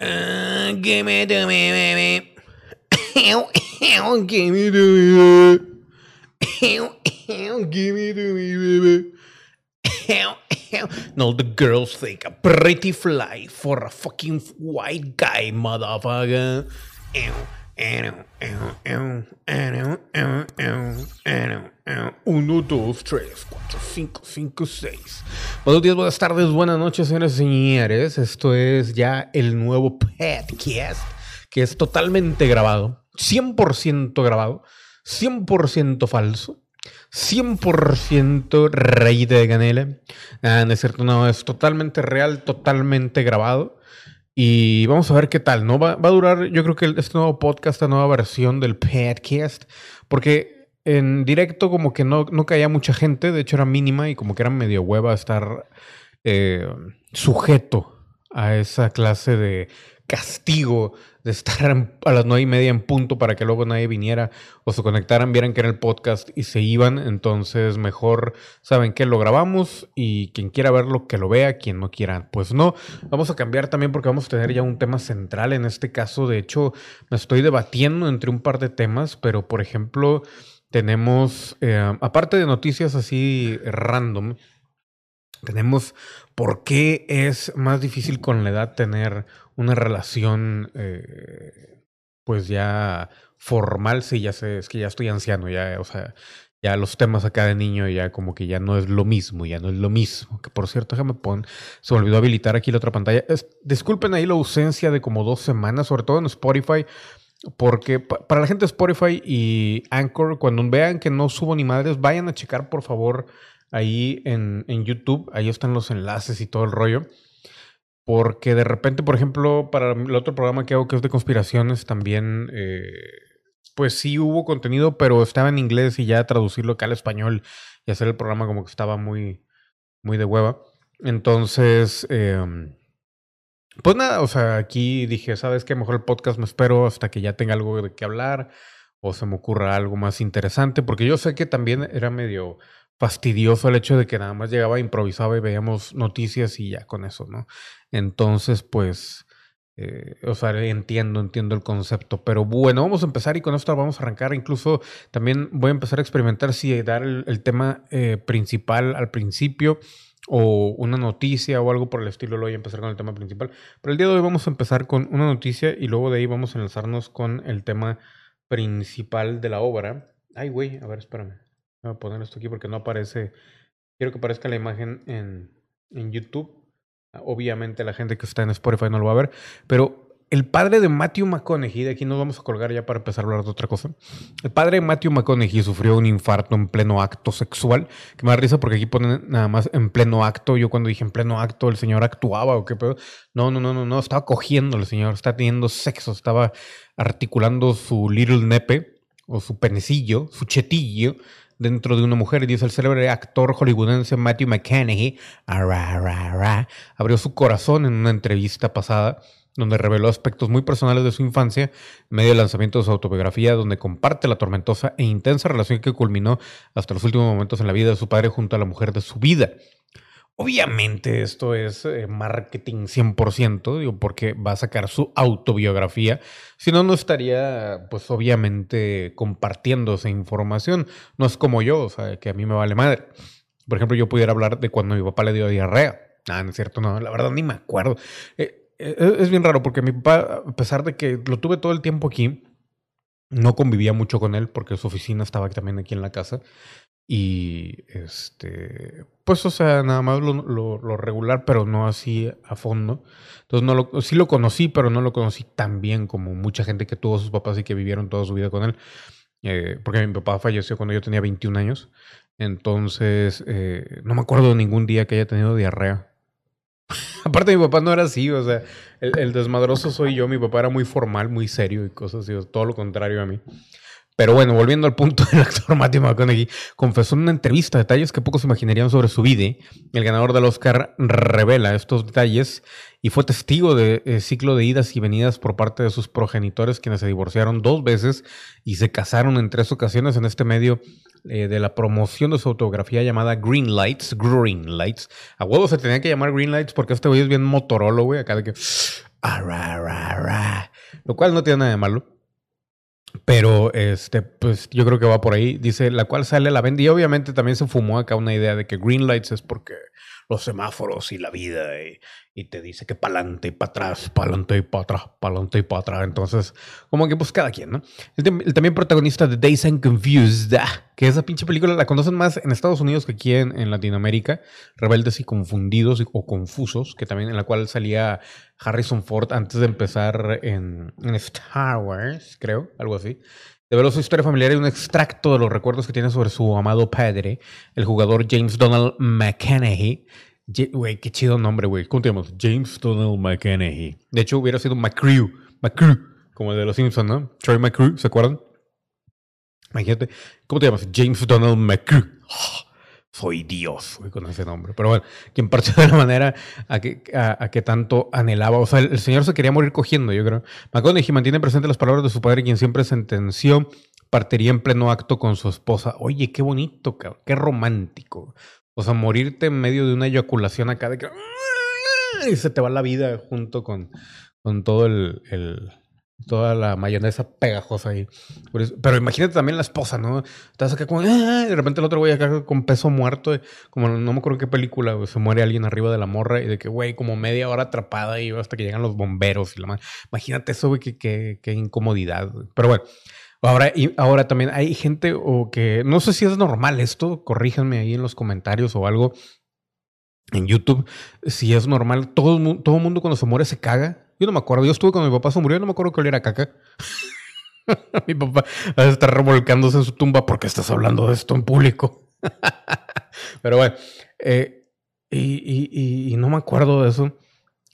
Uh, give me to me, baby. give me to me, baby. give me to me, baby. no, the girls think a pretty fly for a fucking white guy, motherfucker. Uno, dos, tres, cuatro, cinco, cinco, seis. Buenos días, buenas tardes, buenas noches, señores y señores. Esto es ya el nuevo podcast que es totalmente grabado, 100% grabado, 100% falso. 100% rey de canela. Ah, no es cierto, no, es totalmente real, totalmente grabado. Y vamos a ver qué tal, ¿no? Va, a durar, yo creo que este nuevo podcast, esta nueva versión del podcast, porque en directo como que no, no caía mucha gente, de hecho era mínima y como que era medio hueva estar eh, sujeto a esa clase de castigo de estar a las nueve y media en punto para que luego nadie viniera o se conectaran, vieran que era el podcast y se iban. Entonces, mejor saben que lo grabamos y quien quiera verlo, que lo vea, quien no quiera, pues no. Vamos a cambiar también porque vamos a tener ya un tema central en este caso. De hecho, me estoy debatiendo entre un par de temas, pero por ejemplo, tenemos, eh, aparte de noticias así random, tenemos por qué es más difícil con la edad tener una relación, eh, pues ya formal, sí, ya sé, es que ya estoy anciano, ya, o sea, ya los temas acá de niño ya como que ya no es lo mismo, ya no es lo mismo. Que por cierto, déjame poner, se me olvidó habilitar aquí la otra pantalla. disculpen ahí la ausencia de como dos semanas, sobre todo en Spotify, porque para la gente de Spotify y Anchor, cuando vean que no subo ni madres, vayan a checar por favor ahí en, en YouTube, ahí están los enlaces y todo el rollo. Porque de repente, por ejemplo, para el otro programa que hago que es de conspiraciones, también, eh, pues sí hubo contenido, pero estaba en inglés y ya traducirlo acá al español y hacer el programa como que estaba muy, muy de hueva. Entonces, em, pues nada, o sea, aquí dije, ¿sabes qué? Mejor el podcast me espero hasta que ya tenga algo de qué hablar o se me ocurra algo más interesante, porque yo sé que también era medio fastidioso el hecho de que nada más llegaba, improvisaba y veíamos noticias y ya con eso, ¿no? Entonces, pues, eh, o sea, entiendo, entiendo el concepto. Pero bueno, vamos a empezar y con esto vamos a arrancar. Incluso también voy a empezar a experimentar si dar el, tema eh, principal al principio o una noticia o algo por el estilo, lo voy a empezar con el tema principal. Pero el día de hoy vamos a empezar con una noticia y luego de ahí vamos a enlazarnos con el tema principal de la obra. Ay, güey, a ver, espérame. Voy a poner esto aquí porque no aparece. Quiero que aparezca la imagen en, en YouTube. Obviamente la gente que está en Spotify no lo va a ver, pero el padre de Matthew McConaughey, de aquí nos vamos a colgar ya para empezar a hablar de otra cosa. El padre de Matthew McConaughey sufrió un infarto en pleno acto sexual, que me da risa porque aquí ponen nada más en pleno acto. Yo cuando dije en pleno acto, el señor actuaba o qué pedo. No, no, no, no, no, estaba cogiendo el señor, está teniendo sexo, estaba articulando su little nepe o su penecillo, su chetillo dentro de una mujer. Dice el célebre actor hollywoodense Matthew McConaughey abrió su corazón en una entrevista pasada donde reveló aspectos muy personales de su infancia, en medio del lanzamiento de su autobiografía, donde comparte la tormentosa e intensa relación que culminó hasta los últimos momentos en la vida de su padre junto a la mujer de su vida. Obviamente esto es eh, marketing 100%, digo, porque va a sacar su autobiografía. Si no, no estaría, pues obviamente, compartiendo esa información. No es como yo, o sea, que a mí me vale madre. Por ejemplo, yo pudiera hablar de cuando mi papá le dio diarrea. Ah, no es cierto, no, la verdad ni me acuerdo. Eh, eh, es bien raro porque mi papá, a pesar de que lo tuve todo el tiempo aquí, no convivía mucho con él porque su oficina estaba también aquí en la casa. Y este, pues, o sea, nada más lo, regular, pero no así a fondo. Entonces, no lo, sí lo conocí, pero no lo conocí tan bien como mucha gente que tuvo sus papás y que vivieron toda su vida con él. Eh, porque mi papá falleció cuando yo tenía 21 años. Entonces, eh, no me acuerdo de ningún día que haya tenido diarrea. Aparte, mi papá no era así, o sea, el, el, desmadroso soy yo. Mi papá era muy formal, muy serio y cosas así, todo lo contrario a mí. Pero bueno, volviendo al punto del actor Matthew McConaughey, confesó en una entrevista detalles que pocos imaginarían sobre su vida. El ganador del Oscar revela estos detalles y fue testigo de eh, ciclo de idas y venidas por parte de sus progenitores, quienes se divorciaron dos veces y se casaron en tres ocasiones en este medio eh, de la promoción de su autografía llamada Green Lights. Green Lights. A huevo se tenía que llamar Green Lights porque este güey es bien Motorola, güey, acá de que Lo cual no tiene nada de malo. Pero este, pues yo creo que va por ahí. Dice, la cual sale a la venta. Y obviamente también se fumó acá una idea de que green lights es porque los semáforos y la vida y, te dice que pa'lante y para atrás, pa'lante y para atrás, pa'lante y para atrás. Entonces, como que pues cada quien, ¿no? El, también protagonista de Days and Confused, ah, que esa pinche película la conocen más en Estados Unidos que aquí en, Latinoamérica, Rebeldes y Confundidos o Confusos, que también en la cual salía Harrison Ford antes de empezar en, en Star Wars, creo, algo así. Develó su historia familiar y un extracto de los recuerdos que tiene sobre su amado padre, el jugador James Donald McConaughey. Güey, qué chido nombre, güey. ¿Cómo te llamas? James Donald McConaughey. De hecho, hubiera sido McCrew. McCrew, como el de los Simpsons, ¿no? Troy McCrew, ¿se acuerdan? Imagínate. ¿Cómo te llamas? James Donald McCrew soy Dios con ese nombre. Pero bueno, quien partió de la manera a que, a, que tanto anhelaba. O sea, el, señor se quería morir cogiendo, yo creo. McConaughey mantiene presente las palabras de su padre, quien siempre sentenció partiría en pleno acto con su esposa. Oye, qué bonito, cabrón, qué romántico. O sea, morirte en medio de una eyaculación acá de que... Y se te va la vida junto con, con todo el, toda la mayonesa pegajosa ahí. Pero imagínate también la esposa, ¿no? Estás acá como, ¡Ah! de repente el otro güey acá con peso muerto, como no me acuerdo qué película, se muere alguien arriba de la morra y de que, güey, como media hora atrapada y hasta que llegan los bomberos y la más. Imagínate eso, güey, qué, qué, incomodidad. Pero bueno. Ahora, y ahora también hay gente o que no sé si es normal esto, corríjanme ahí en los comentarios o algo en YouTube, si es normal, todo, todo mundo cuando se muere se caga yo no me acuerdo. Yo estuve cuando mi papá se murió, no me acuerdo que oliera caca. mi papá a estar revolcándose en su tumba porque estás hablando de esto en público. Pero bueno, eh, y, no me acuerdo de eso.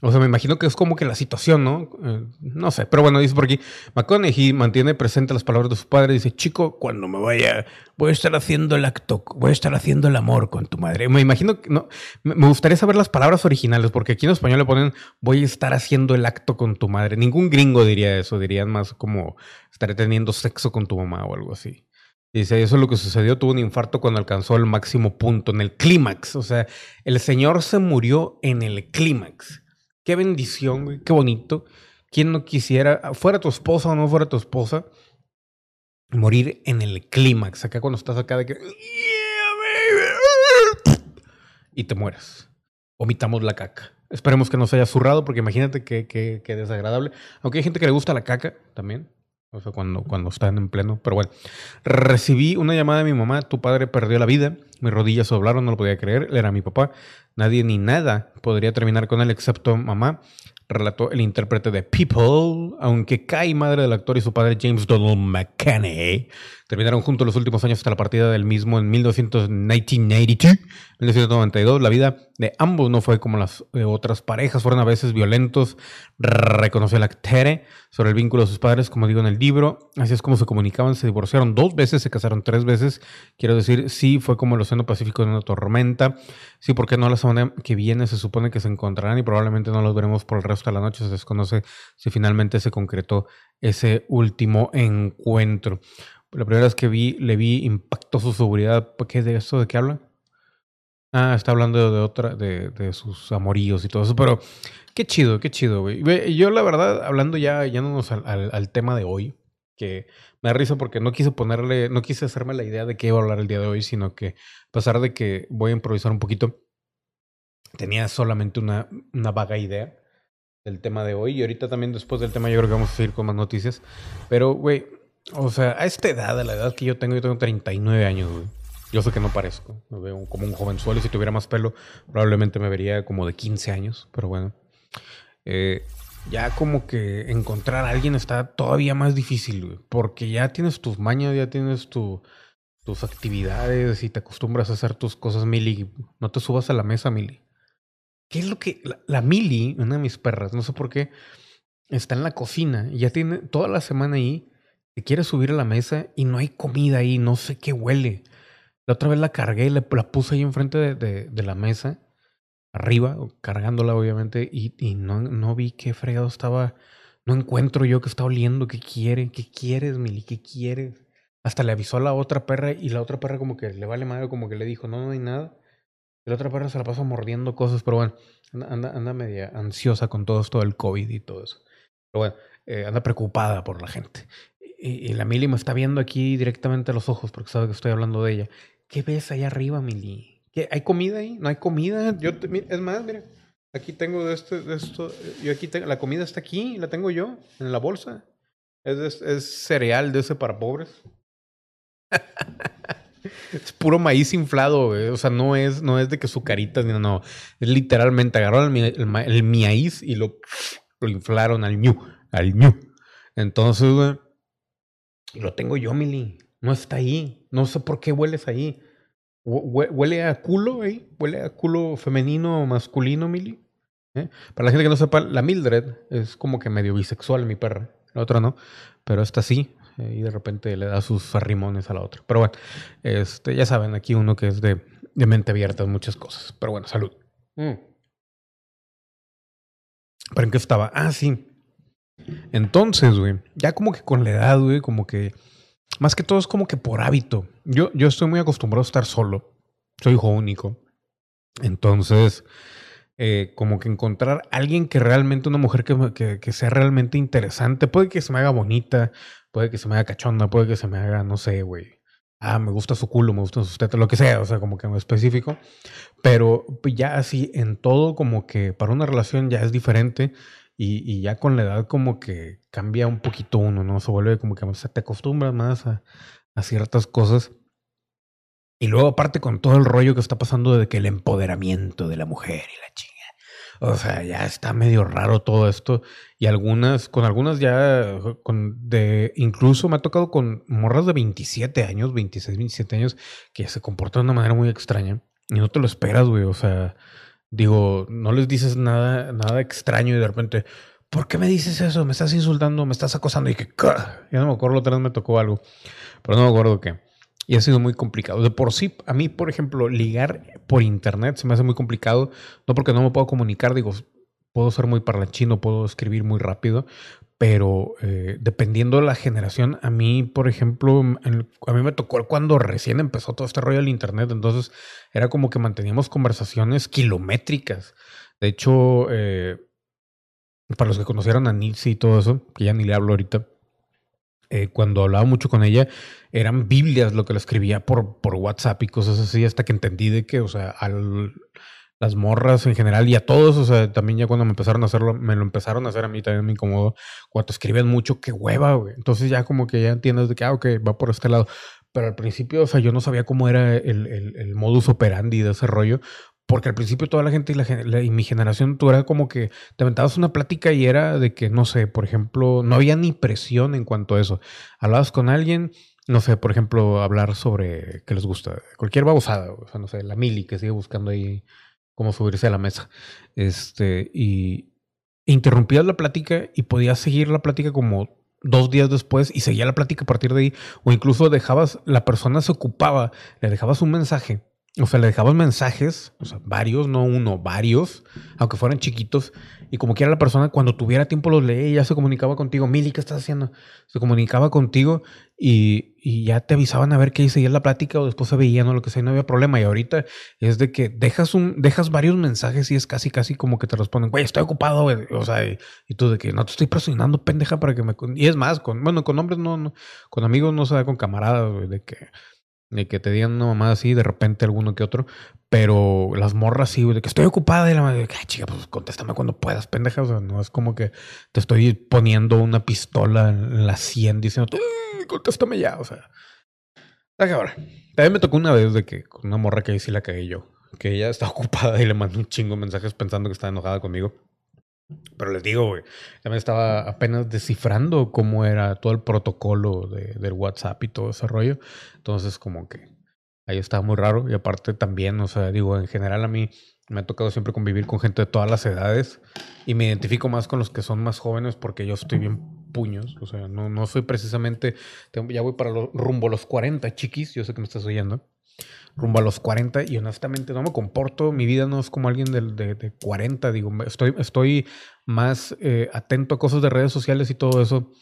O sea, me imagino que es como que la situación, ¿no? Eh, no sé, pero bueno, dice por aquí, McConaughey mantiene presente las palabras de su padre. Dice, chico, cuando me vaya, voy a estar haciendo el acto, voy a estar haciendo el amor con tu madre. Me imagino que, no, me gustaría saber las palabras originales, porque aquí en español le ponen, voy a estar haciendo el acto con tu madre. Ningún gringo diría eso, dirían más como, estaré teniendo sexo con tu mamá o algo así. Dice, eso es lo que sucedió, tuvo un infarto cuando alcanzó el máximo punto, en el clímax. O sea, el señor se murió en el clímax. Qué bendición, güey. Qué bonito. ¿Quién no quisiera, fuera tu esposa o no fuera tu esposa, morir en el clímax? Acá cuando estás acá de que... Y te mueres. Vomitamos la caca. Esperemos que no se haya zurrado, porque imagínate que, que, desagradable. Aunque hay gente que le gusta la caca también. O sea, cuando, cuando están en pleno. Pero bueno, recibí una llamada de mi mamá. Tu padre perdió la vida. Mis rodillas doblaron, no lo podía creer. Él era mi papá. Nadie ni nada podría terminar con él excepto mamá relató el intérprete de People, aunque Kai, madre del actor, y su padre James Donald McCanney terminaron juntos los últimos años hasta la partida del mismo en 1992, 1992. La vida de ambos no fue como las otras parejas, fueron a veces violentos, reconoció el actere sobre el vínculo de sus padres, como digo en el libro. Así es como se comunicaban, se divorciaron dos veces, se casaron tres veces. Quiero decir, sí, fue como el Océano Pacífico en una tormenta. Sí, porque no la semana que viene se supone que se encontrarán y probablemente no los veremos por el resto hasta la noche. Se desconoce si finalmente se concretó ese último encuentro. La primera vez que vi, le vi impactó su seguridad. ¿Qué de eso? ¿De qué habla? Ah, está hablando de otra, de, de sus amoríos y todo eso, pero qué chido, qué chido, güey. Yo la verdad, hablando ya, yéndonos al, al, tema de hoy, que me da risa porque no quise ponerle, no quise hacerme la idea de qué iba a hablar el día de hoy, sino que a pesar de que voy a improvisar un poquito, tenía solamente una, una vaga idea del tema de hoy. Y ahorita también después del tema yo creo que vamos a seguir con más noticias. Pero, güey, o sea, a esta edad, a la edad que yo tengo, yo tengo 39 años, güey. Yo sé que no parezco. Me veo como un jovenzuelo y si tuviera más pelo, probablemente me vería como de 15 años. Pero bueno. Eh, ya como que encontrar a alguien está todavía más difícil, güey. Porque ya tienes tus mañas, ya tienes tu, tus actividades y te acostumbras a hacer tus cosas, Mili. No te subas a la mesa, Mili. ¿Qué es lo que... La, la Mili, una de mis perras, no sé por qué, está en la cocina y ya tiene toda la semana ahí, se quiere subir a la mesa y no hay comida ahí, no sé qué huele. La otra vez la cargué, la, la puse ahí enfrente de, de, la mesa, arriba, cargándola obviamente, y, no, no vi qué fregado estaba... No encuentro yo que está oliendo, qué quiere, qué quieres, Mili, qué quieres. Hasta le avisó a la otra perra y la otra perra como que le vale madre, como que le dijo, no, no hay nada. La otra perra se la pasa mordiendo cosas, pero bueno, Anda, anda, media ansiosa con todo esto del COVID y todo eso. Pero bueno, eh, anda preocupada por la gente. Y, la Mili me está viendo aquí directamente a los ojos porque sabe que estoy hablando de ella. ¿Qué ves ahí arriba, Mili? ¿Qué, ¿Hay comida ahí? ¿No hay comida? Yo es más, mira, aquí tengo de, este, esto. Yo aquí tengo, la comida está aquí, la tengo yo en la bolsa. Es, es cereal de ese para pobres. es puro maíz inflado, O sea, no es, no es de que su carita, no, no. Es literalmente agarraron el, el, maíz y lo, lo inflaron al ñu, al ñu. Entonces, lo tengo yo, Mili. No está ahí. No sé por qué hueles ahí. Huele a culo, ¿eh? Huele a culo femenino o masculino, Mili. ¿Eh? Para la gente que no sepa, la Mildred es como que medio bisexual, mi perra. La otra no. Pero esta sí. Eh, y de repente le da sus farrimones a la otra. Pero bueno, este, ya saben, aquí uno que es de, de mente abierta en muchas cosas. Pero bueno, salud. Mm. ¿Pero en qué estaba? Ah, sí. Entonces, güey, ya como que con la edad, güey, como que, más que todo es como que por hábito. Yo, yo estoy muy acostumbrado a estar solo. Soy hijo único. Entonces, eh, como que encontrar alguien que realmente, una mujer que, que, que, sea realmente interesante, puede que se me haga bonita, puede que se me haga cachonda, puede que se me haga, no sé, güey. Ah, me gusta su culo, me gusta su teta, lo que sea, o sea, como que en específico. Pero ya así, en todo, como que para una relación ya es diferente. Y, y, ya con la edad como que cambia un poquito uno, ¿no? Se vuelve como que se te acostumbras más a, a, ciertas cosas. Y luego aparte con todo el rollo que está pasando de que el empoderamiento de la mujer y la chinga. O sea, ya está medio raro todo esto. Y algunas, con algunas ya, de, incluso me ha tocado con morras de 27 años, 26, 27 años, que se comportan de una manera muy extraña. Y no te lo esperas, güey. O sea, Digo, no les dices nada, nada extraño y de repente, ¿por qué me dices eso? Me estás insultando, me estás acosando y que, ya no me acuerdo, otra vez me tocó algo, pero no me acuerdo qué. Y ha sido muy complicado. De por sí, a mí, por ejemplo, ligar por internet se me hace muy complicado, no porque no me puedo comunicar, digo, puedo ser muy parlanchino, puedo escribir muy rápido, pero eh, dependiendo de la generación, a mí, por ejemplo, a mí me tocó cuando recién empezó todo este rollo del Internet, entonces era como que manteníamos conversaciones kilométricas. De hecho, eh, para los que conocieron a Nilsi y todo eso, que ya ni le hablo ahorita, eh, cuando hablaba mucho con ella, eran Biblias lo que le escribía por, por WhatsApp y cosas así, hasta que entendí de que, o sea, al las morras en general y a todos, o sea, también ya cuando me empezaron a hacerlo, me lo empezaron a hacer a mí también me incomodó. Cuando escriben mucho, qué hueva, güey. Entonces ya como que ya entiendes de que, ah, ok, va por este lado. Pero al principio, o sea, yo no sabía cómo era el, el, modus operandi de ese rollo, porque al principio toda la gente y, la, y mi generación, tú era como que te aventabas una plática y era de que, no sé, por ejemplo, no había ni presión en cuanto a eso. Hablabas con alguien, no sé, por ejemplo, hablar sobre qué les gusta, cualquier babosada, o sea, no sé, la mili que sigue buscando ahí cómo subirse a la mesa. Este, y interrumpías la plática y podías seguir la plática como dos días después y seguía la plática a partir de ahí. O incluso dejabas, la persona se ocupaba, le dejabas un mensaje o sea, le dejabas mensajes, o sea, varios, no uno, varios, aunque fueran chiquitos, y como quiera la persona, cuando tuviera tiempo los leía y ya se comunicaba contigo. Mili, ¿qué estás haciendo? Se comunicaba contigo y, y ya te avisaban a ver qué seguía la plática o después se veían o lo que sea, no había problema. Y ahorita es de que dejas un, dejas varios mensajes y es casi, casi como que te responden, güey, estoy ocupado, güey. O sea, y, tú de que no te estoy presionando, pendeja, para que me. Y es más, con, bueno, con hombres no, no con amigos no se da con camaradas, güey, de que de que te digan una mamá así, de repente alguno que otro, pero las morras sí, de que estoy ocupada y la madre, que chica, pues contéstame cuando puedas, pendeja. O sea, no es como que te estoy poniendo una pistola en la sien diciendo, contéstame ya. O sea, ahora. También me tocó una vez de que con una morra que ahí sí la cagué yo, que ella está ocupada y le mandó un chingo de mensajes pensando que está enojada conmigo. Pero les digo, güey, también estaba apenas descifrando cómo era todo el protocolo de, del WhatsApp y todo ese rollo. Entonces, como que ahí estaba muy raro. Y aparte también, o sea, digo, en general a mí me ha tocado siempre convivir con gente de todas las edades. Y me identifico más con los que son más jóvenes porque yo estoy bien puños. O sea, no, no soy precisamente, ya voy para los, rumbo a los 40, chiquis, yo sé que me estás oyendo rumbo a los 40 y honestamente no me comporto, mi vida no es como alguien de, de, 40, digo, estoy, estoy más eh, atento a cosas de redes sociales y todo eso.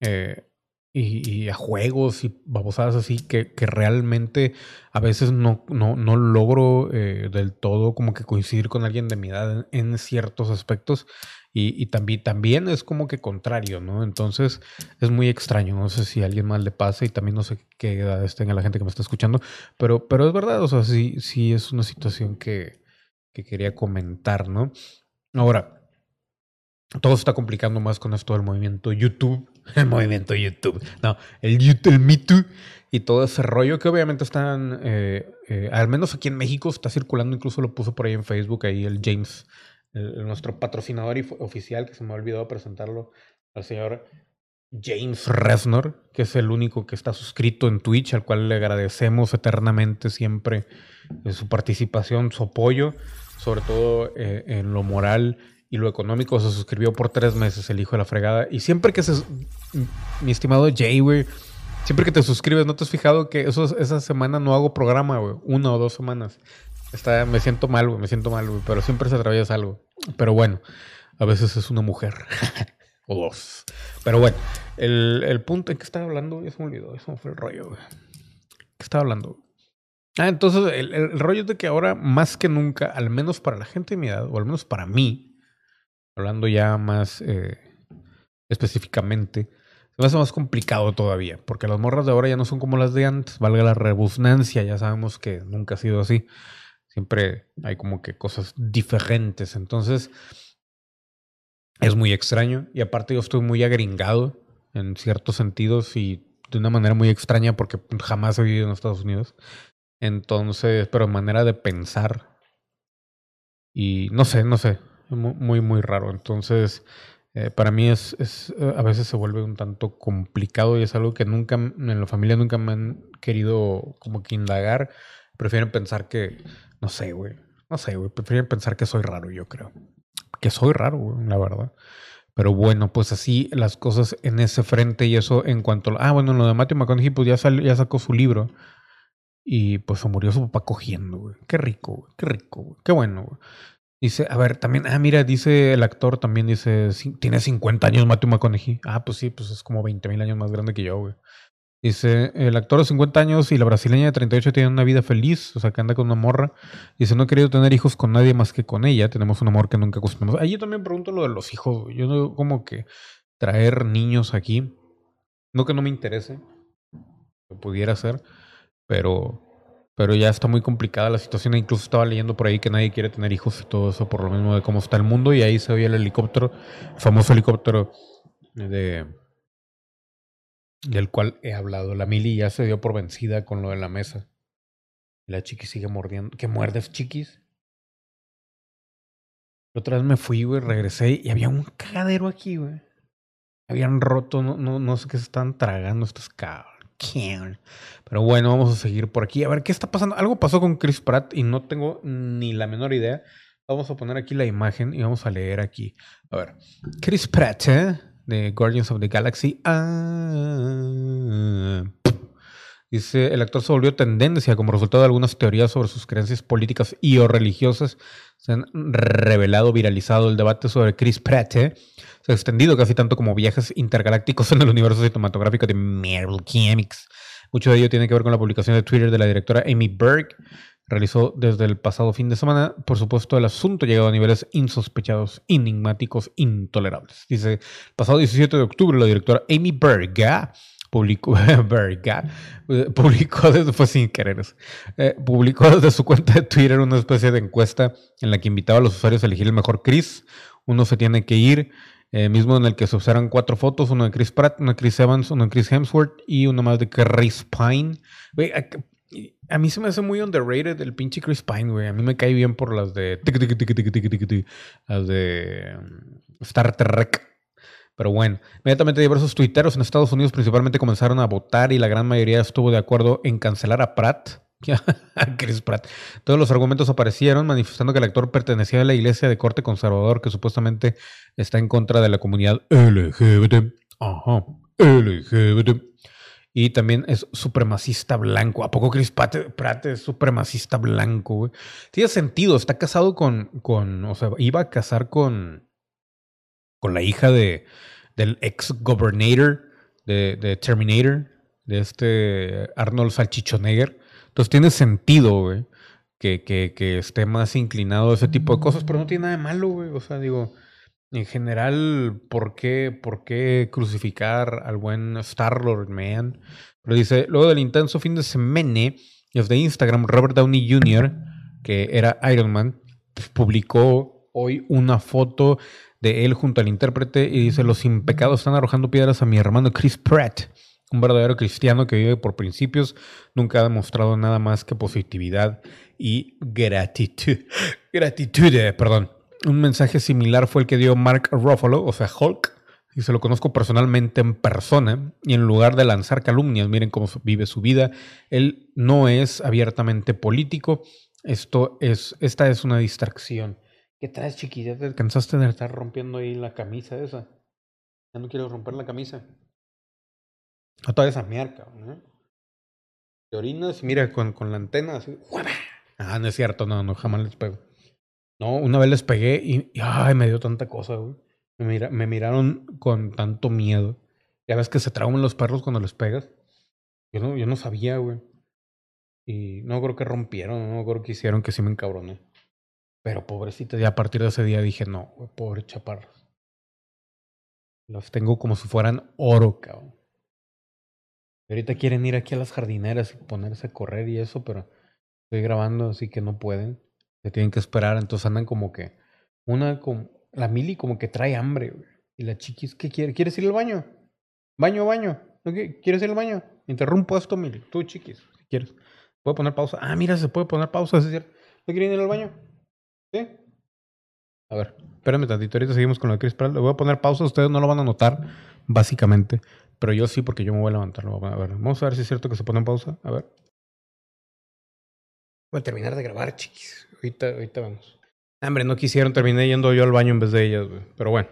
Eh, y, a juegos y babosadas así que, que realmente a veces no, no, no logro eh, del todo como que coincidir con alguien de mi edad en, ciertos aspectos y, también, también es como que contrario, ¿no? Entonces es muy extraño, no sé si a alguien más le pasa y también no sé qué edad tenga la gente que me está escuchando, pero, pero es verdad, o sea, sí, sí es una situación que, que quería comentar, ¿no? Ahora, todo se está complicando más con esto del movimiento YouTube. El movimiento YouTube. No, el YouTube, el Me Too y todo ese rollo que obviamente están, eh, eh, al menos aquí en México está circulando, incluso lo puso por ahí en Facebook, ahí el James, nuestro patrocinador oficial, que se me ha olvidado presentarlo, al señor James Resnor, que es el único que está suscrito en Twitch, al cual le agradecemos eternamente siempre eh, su participación, su apoyo, sobre todo en lo moral y lo económico se suscribió por tres meses el hijo de la fregada. Y siempre que se... Mi estimado Jay, güey, siempre que te suscribes, ¿no te has fijado que esa semana no hago programa, güey? Una o dos semanas. Está, me siento mal, güey, me siento mal, güey, pero siempre se atraviesa algo. Pero bueno, a veces es una mujer. o dos. Pero bueno, el, el, punto en que estaba hablando, ya se me olvidó, eso fue el rollo. ¿Qué estaba hablando? Ah, entonces el, el rollo es de que ahora, más que nunca, al menos para la gente de mi edad, o al menos para mí, hablando ya más eh, específicamente, se me hace más complicado todavía, porque las morras de ahora ya no son como las de antes, valga la rebusnancia, ya sabemos que nunca ha sido así, siempre hay como que cosas diferentes, entonces es muy extraño y aparte yo estoy muy agringado en ciertos sentidos y de una manera muy extraña porque jamás he vivido en Estados Unidos, entonces, pero manera de pensar y no sé, no sé, muy, muy raro. Entonces, eh, para mí es, es, eh, a veces se vuelve un tanto complicado y es algo que nunca, en la familia nunca me han querido como que indagar. Prefieren pensar que, no sé, güey, no sé, güey, prefieren pensar que soy raro, yo creo. Que soy raro, güey, la verdad. Pero bueno, pues así las cosas en ese frente y eso en cuanto... Ah, bueno, lo de Matthew McConaughey, pues ya, ya sacó su libro. Y pues se murió su papá cogiendo, güey. Qué rico, güey. Qué rico, güey. Qué bueno, güey. Dice, a ver, también, ah, mira, dice el actor, también dice, tiene 50 años Matthew McConaughey. Ah, pues sí, pues es como 20 mil años más grande que yo, güey. Dice, el actor de 50 años y la brasileña de 38 tienen una vida feliz, o sea, que anda con una morra. Dice, no he querido tener hijos con nadie más que con ella, tenemos un amor que nunca acostumbramos. Ahí yo también pregunto lo de los hijos, yo no, como que traer niños aquí, no que no me interese, lo pudiera ser, pero pero ya está muy complicada la situación. Incluso estaba leyendo por ahí que nadie quiere tener hijos y todo eso por lo mismo de cómo está el mundo. Y ahí se veía el helicóptero, el famoso helicóptero de del cual he hablado. La Mili ya se dio por vencida con lo de la mesa. La chiqui sigue mordiendo. ¿Qué muerdes, chiquis? otra vez me fui, güey, regresé y había un cagadero aquí, güey. Habían roto, no, no, no sé qué se están tragando estos cabros. Pero bueno, vamos a seguir por aquí. A ver, ¿qué está pasando? Algo pasó con Chris Pratt y no tengo ni la menor idea. Vamos a poner aquí la imagen y vamos a leer aquí. A ver, Chris Pratt, ¿eh? De Guardians of the Galaxy. Ah, dice, el actor se volvió tendencia como resultado de algunas teorías sobre sus creencias políticas y o religiosas. Se han revelado, viralizado el debate sobre Chris Pratt. ¿eh? Se ha extendido casi tanto como viajes intergalácticos en el universo cinematográfico de Marvel Comics. Mucho de ello tiene que ver con la publicación de Twitter de la directora Amy Berg. Realizó desde el pasado fin de semana. Por supuesto, el asunto ha llegado a niveles insospechados, enigmáticos, intolerables. Dice, pasado 17 de octubre, la directora Amy Berg publicó, publicó desde, fue sin querer, eh, publicó desde su cuenta de Twitter una especie de encuesta en la que invitaba a los usuarios a elegir el mejor Chris. Uno se tiene que ir, eh, mismo en el que se observan cuatro fotos, uno de Chris Pratt, uno de Chris Evans, uno de Chris Hemsworth y uno más de Chris Pine. A, mí se me hace muy underrated el pinche Chris Pine, güey. A mí me cae bien por las de... Las de mm, Star Trek. Pero bueno, inmediatamente diversos tuiteros en Estados Unidos principalmente comenzaron a votar y la gran mayoría estuvo de acuerdo en cancelar a Pratt. Chris Pratt. Todos los argumentos aparecieron manifestando que el actor pertenecía a la iglesia de corte conservador que supuestamente está en contra de la comunidad LGBT. Ajá, LGBT. Y también es supremacista blanco. ¿A poco Chris Pratt, es supremacista blanco? Tiene sentido. Está casado con, con, o sea, iba a casar con, con la hija de, del ex gobernator de, Terminator, de este Arnold Salchichonegger. Entonces tiene sentido, güey, que, que, esté más inclinado a ese tipo de cosas, pero no tiene nada de malo, güey. O sea, digo, en general, ¿por qué, por qué crucificar al buen Star-Lord, man? Pero dice, luego del intenso fin de semana, de Instagram, Robert Downey Jr., que era Iron Man, publicó hoy una foto de él junto al intérprete y dice, los impecados están arrojando piedras a mi hermano Chris Pratt, un verdadero cristiano que vive por principios, nunca ha demostrado nada más que positividad y gratitud. gratitud, perdón. Un mensaje similar fue el que dio Mark Ruffalo, o sea, Hulk, y se lo conozco personalmente en persona, y en lugar de lanzar calumnias, miren cómo vive su vida, él no es abiertamente político, esto es, esta es una distracción. ¿Qué traes, chiquilla? ¿Te cansaste de estar rompiendo ahí la camisa esa? Ya no quiero romper la camisa. A toda esa mierda, ¿no? Te orinas, mira, con, con la antena así. Ah, no es cierto, no, no, jamás les pego. No, una vez les pegué y, ay, me dio tanta cosa, güey. Me, mira, me miraron con tanto miedo. Ya ves que se trauman los perros cuando les pegas. Yo no, yo no sabía, güey. Y no creo que rompieron, no creo que hicieron que sí me encabroné. Pero pobrecita, ya a partir de ese día dije, no, güey, pobre chaparros. Los tengo como si fueran oro, cabrón. Y ahorita quieren ir aquí a las jardineras y ponerse a correr y eso, pero estoy grabando, así que no pueden. Se tienen que esperar, entonces andan como que. Una, como, la Mili como que trae hambre, güey. Y la chiquis, ¿qué quiere? ¿Quieres ir al baño? Baño, baño. ¿Quieres ir al baño? Interrumpo esto, Mili. Tú, chiquis, si quieres. ¿Puedo poner pausa? Ah, mira, se puede poner pausa, es cierto. ¿No quieren ir al baño? ¿Sí? A ver, espérame tantito, ahorita seguimos con lo de Chris Pratt. Le voy a poner pausa, ustedes no lo van a notar, básicamente. Pero yo sí, porque yo me voy a levantar. A ver, vamos a ver si es cierto que se pone en pausa. A ver. Voy a terminar de grabar, chiquis. Ahorita, ahorita vamos. Hombre, no quisieron, terminé yendo yo al baño en vez de ellas. Pero bueno.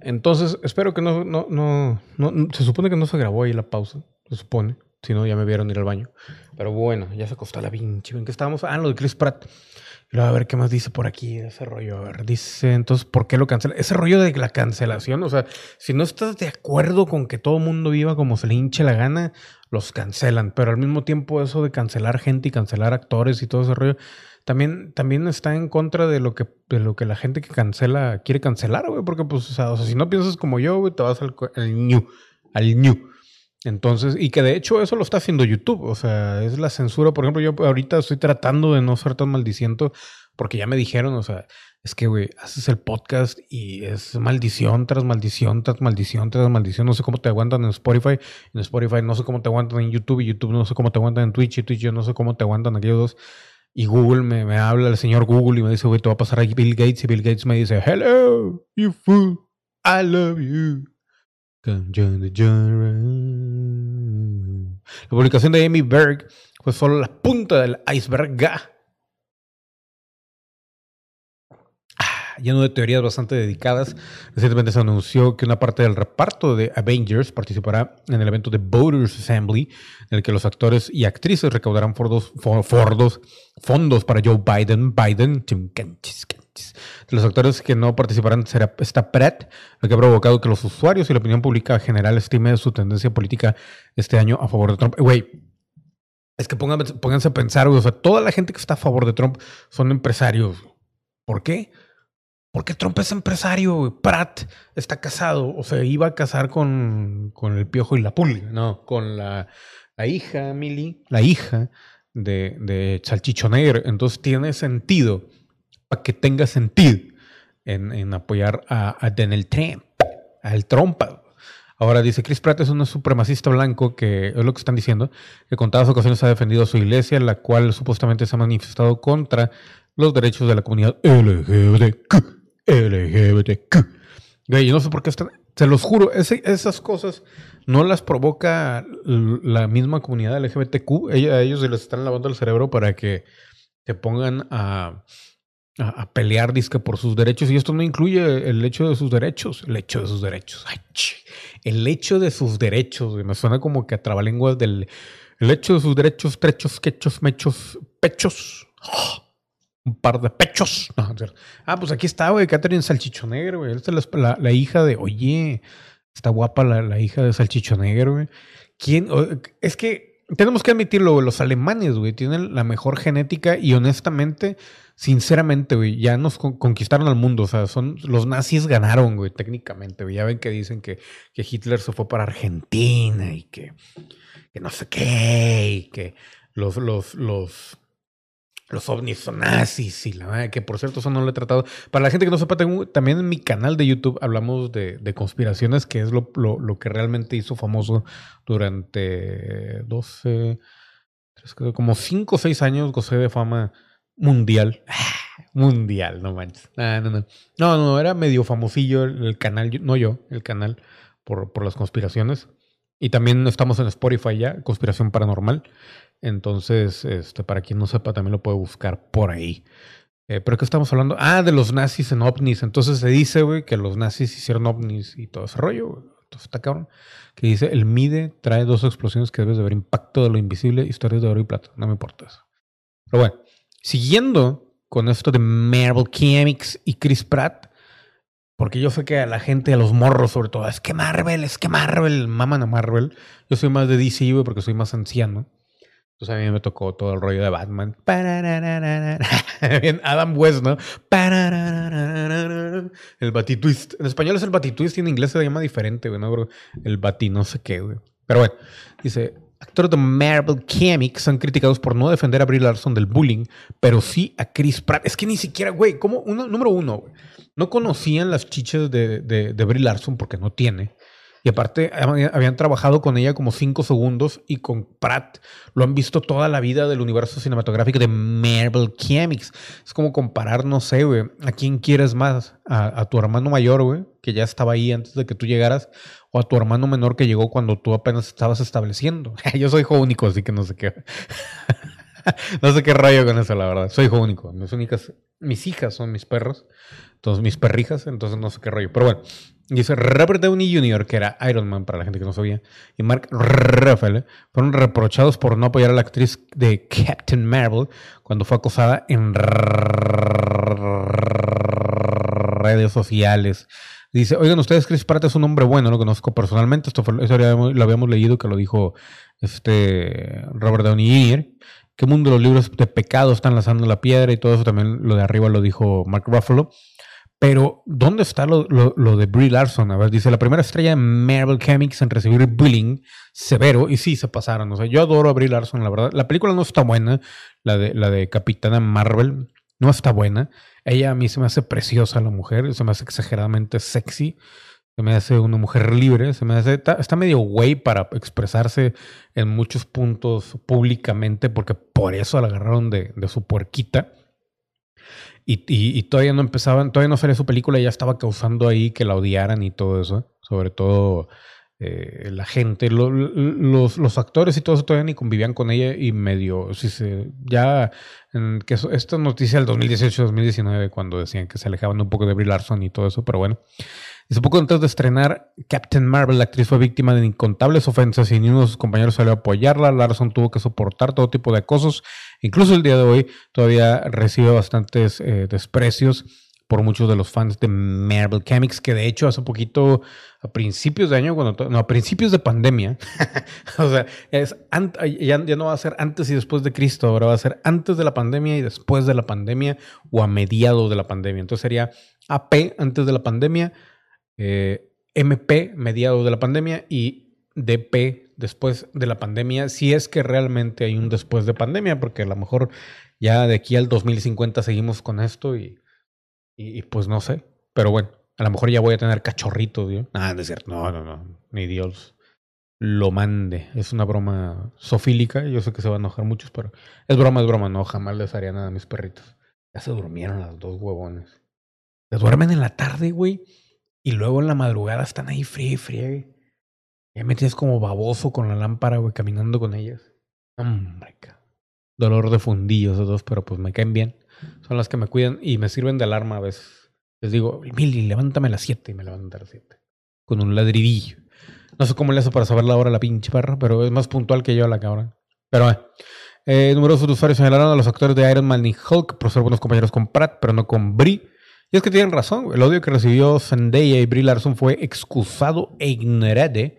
Entonces, espero que no, no, no, no, se supone que no se grabó ahí la pausa, se supone. Si no, ya me vieron ir al baño. Pero bueno, ya se acostó la pinche. ¿En qué estábamos? Ah, lo de Chris Pratt. a ver qué más dice por aquí ese rollo. A ver, dice entonces, ¿por qué lo cancela? Ese rollo de la cancelación, o sea, si no estás de acuerdo con que todo mundo viva como se le hinche la gana, los cancelan. Pero al mismo tiempo, eso de cancelar gente y cancelar actores y todo ese rollo, también, también está en contra de lo que, de lo que la gente que cancela quiere cancelar, güey. Porque, pues, o sea, si no piensas como yo, güey, te vas al, al new, al new. Entonces, y que de hecho eso lo está haciendo YouTube, o sea, es la censura. Por ejemplo, yo ahorita estoy tratando de no ser tan maldiciento porque ya me dijeron, o sea, es que, güey, haces el podcast y es maldición tras maldición tras maldición tras maldición. No sé cómo te aguantan en Spotify, en Spotify no sé cómo te aguantan en YouTube y YouTube no sé cómo te aguantan en Twitch y Twitch yo no sé cómo te aguantan aquellos dos. Y Google me, me habla el señor Google y me dice, güey, te va a pasar aquí Bill Gates y Bill Gates me dice, hello, you fool, I love you. La publicación de Amy Berg fue solo la punta del iceberg. Lleno de teorías bastante dedicadas. Recientemente se anunció que una parte del reparto de Avengers participará en el evento de Voters Assembly, en el que los actores y actrices recaudarán fondos, para Joe Biden. Biden, de los actores que no participarán será esta Pratt, lo que ha provocado que los usuarios y la opinión pública general estimen su tendencia política este año a favor de Trump. Güey, es que pónganse, a pensar, o sea, toda la gente que está a favor de Trump son empresarios. ¿Por qué? Porque Trump es empresario. Pratt está casado, o sea, iba a casar con, con el piojo y la pulga, no, con la, hija, Millie, la hija de, de Entonces tiene sentido que tenga sentido en, apoyar a, a, Donald Trump, al trompa. Ahora dice, Chris Pratt es un supremacista blanco que es lo que están diciendo, que con todas ocasiones ha defendido a su iglesia, la cual supuestamente se ha manifestado contra los derechos de la comunidad LGBTQ. LGBTQ. yo no sé por qué están, se los juro, esas cosas no las provoca la misma comunidad LGBTQ. A ellos se les están lavando el cerebro para que se pongan a pelear disque por sus derechos y esto no incluye el hecho de sus derechos, el hecho de sus derechos. el hecho de sus derechos, me suena como que a trabalenguas del el hecho de sus derechos, trechos, quechos, mechos, pechos. Un par de pechos. ah, pues aquí está, güey, Catherine Salchichonegro, güey. Esta es la, la, hija de, oye, Está guapa la, hija de Salchicho Negro, güey. ¿Quién? Es que tenemos que admitirlo, Los alemanes, güey, tienen la mejor genética y honestamente, sinceramente, güey, ya nos conquistaron al mundo. O sea, son los nazis ganaron, güey, técnicamente. Güey. Ya ven que dicen que, que Hitler se fue para Argentina y que, que no sé qué, y que los, los, los los ovnis son nazis y la verdad que por cierto eso no lo he tratado. Para la gente que no sepa, tengo, también en mi canal de YouTube hablamos de, conspiraciones, que es lo, lo, que realmente hizo famoso durante 12, como 5 o 6 años gocé de fama mundial. mundial, no manches. no, no. No, no, era medio famosillo el, canal, no yo, el canal, por, por las conspiraciones. Y también estamos en Spotify ya, Conspiración Paranormal. Entonces, este, para quien no sepa, también lo puede buscar por ahí. Eh, ¿Pero qué estamos hablando? Ah, de los nazis en ovnis. Entonces se dice, güey, que los nazis hicieron ovnis y todo ese rollo. Entonces está cabrón. Que dice, el MIDE trae dos explosiones que debes de ver. Impacto de lo invisible, historias de oro y plata. No me importa eso. Pero bueno, siguiendo con esto de Marvel Comics y Chris Pratt, porque yo sé que a la gente, a los morros sobre todo, es que Marvel, es que Marvel, maman a Marvel. Yo soy más de DC, güey, porque soy más anciano. Entonces a mí me tocó todo el rollo de Batman. Adam West, ¿no? El Batitwist. En español es el Batitwist y en inglés se llama diferente, güey, ¿no? El Bati no sé qué, güey. Pero bueno, dice, actores de Marvel Comics son criticados por no defender a Brie Larson del bullying, pero sí a Chris Pratt. Es que ni siquiera, güey, como número uno, no conocían las chiches de, de, de Larson porque no tiene. Y aparte, habían trabajado con ella como cinco segundos y con Pratt lo han visto toda la vida del universo cinematográfico de Marvel Comics. Es como comparar, no sé, güey, a quién quieres más, a, tu hermano mayor, güey, que ya estaba ahí antes de que tú llegaras, o a tu hermano menor que llegó cuando tú apenas estabas estableciendo. Yo soy hijo único, así que no sé qué. no sé qué rayo con eso, la verdad. Soy hijo único. Mis únicas, mis hijas son mis perros, entonces mis perrijas, entonces no sé qué rollo. Pero bueno, Dice Robert Downey Jr., que era Iron Man para la gente que no sabía, y Mark Ruffalo fueron reprochados por no apoyar a la actriz de Captain Marvel cuando fue acosada en redes sociales. Dice, oigan, ustedes, Chris Pratt es un hombre bueno, lo conozco personalmente. Esto eso lo habíamos leído que lo dijo este Robert Downey Jr. ¿Qué mundo los libros de pecado están lanzando la piedra? Y todo eso también lo de arriba lo dijo Mark Ruffalo. Pero, ¿dónde está lo, de Brie Larson? A ver, dice, la primera estrella de Marvel Comics en recibir bullying severo. Y sí, se pasaron. O sea, yo adoro a Brie Larson, la verdad. La película no está buena, la de, la de Capitana Marvel. No está buena. Ella a mí se me hace preciosa la mujer. Se me hace exageradamente sexy. Se me hace una mujer libre. Se me hace... Está, medio güey para expresarse en muchos puntos públicamente porque por eso la agarraron de, de su puerquita. Y, todavía no empezaban, todavía no salía su película y ya estaba causando ahí que la odiaran y todo eso. Sobre todo eh, la gente, los, los, actores y todo eso todavía ni convivían con ella y medio, ya, en, que esta noticia del 2018-2019 cuando decían que se alejaban un poco de Brie Larson y todo eso, pero bueno. Dice, poco antes de estrenar Captain Marvel, la actriz fue víctima de incontables ofensas y ni uno de sus compañeros salió a apoyarla. Larson tuvo que soportar todo tipo de acosos. Incluso el día de hoy todavía recibe bastantes eh, desprecios por muchos de los fans de Marvel Comics, que de hecho hace poquito, a principios de año, cuando no, a principios de pandemia, o sea, es ya, ya, no va a ser antes y después de Cristo, ahora va a ser antes de la pandemia y después de la pandemia o a mediados de la pandemia. Entonces sería AP antes de la pandemia, eh, MP mediado de la pandemia y DP después de la pandemia, si es que realmente hay un después de pandemia, porque a lo mejor ya de aquí al 2050 seguimos con esto y, y, pues no sé, pero bueno, a lo mejor ya voy a tener cachorritos, ¿no? Ah, es cierto, no, no, no, ni Dios lo mande. Es una broma sofílica, yo sé que se van a enojar muchos, pero es broma, es broma, no, jamás les haría nada a mis perritos. Ya se durmieron las dos huevones. Se duermen en la tarde, güey. Y luego en la madrugada están ahí frío y frío. Ya me tienes como baboso con la lámpara, güey, caminando con ellas. Hombre, dolor de fundillos esos dos, pero pues me caen bien. Son las que me cuidan y me sirven de alarma a veces. Les digo, Mili, levántame a las 7 y me levantan a las 7. Con un ladridillo. No sé cómo le hace para saber la hora la pinche perra, pero es más puntual que yo la cabra. Pero eh, eh, numerosos usuarios señalaron a los actores de Iron Man y Hulk por ser buenos compañeros con Pratt, pero no con Brie Y es que tienen razón, el odio que recibió Zendaya y Brie Larson fue excusado e ignorado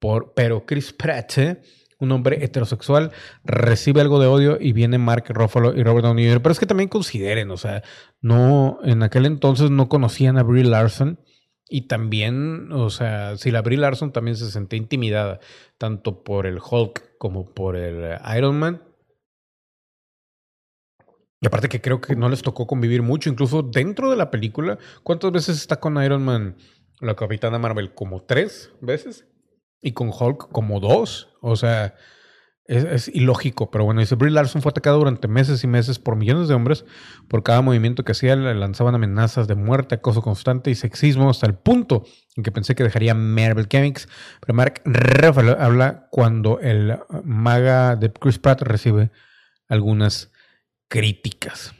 por, pero Chris Pratt, ¿eh? Un hombre heterosexual, recibe algo de odio y viene Mark Ruffalo y Robert Downey Jr. Pero es que también consideren, o sea, no, en aquel entonces no conocían a Brie Larson y también, o sea, si la Brie Larson también se sentía intimidada, tanto por el Hulk como por el Iron Man y aparte que creo que no les tocó convivir mucho, incluso dentro de la película. ¿Cuántas veces está con Iron Man la Capitana Marvel? Como tres veces. Y con Hulk como dos. O sea, es, ilógico. Pero bueno, dice, Brie Larson fue atacada durante meses y meses por millones de hombres. Por cada movimiento que hacía le lanzaban amenazas de muerte, acoso constante y sexismo hasta el punto en que pensé que dejaría Marvel Comics. Pero Mark Ruffalo habla cuando el maga de Chris Pratt recibe algunas críticas.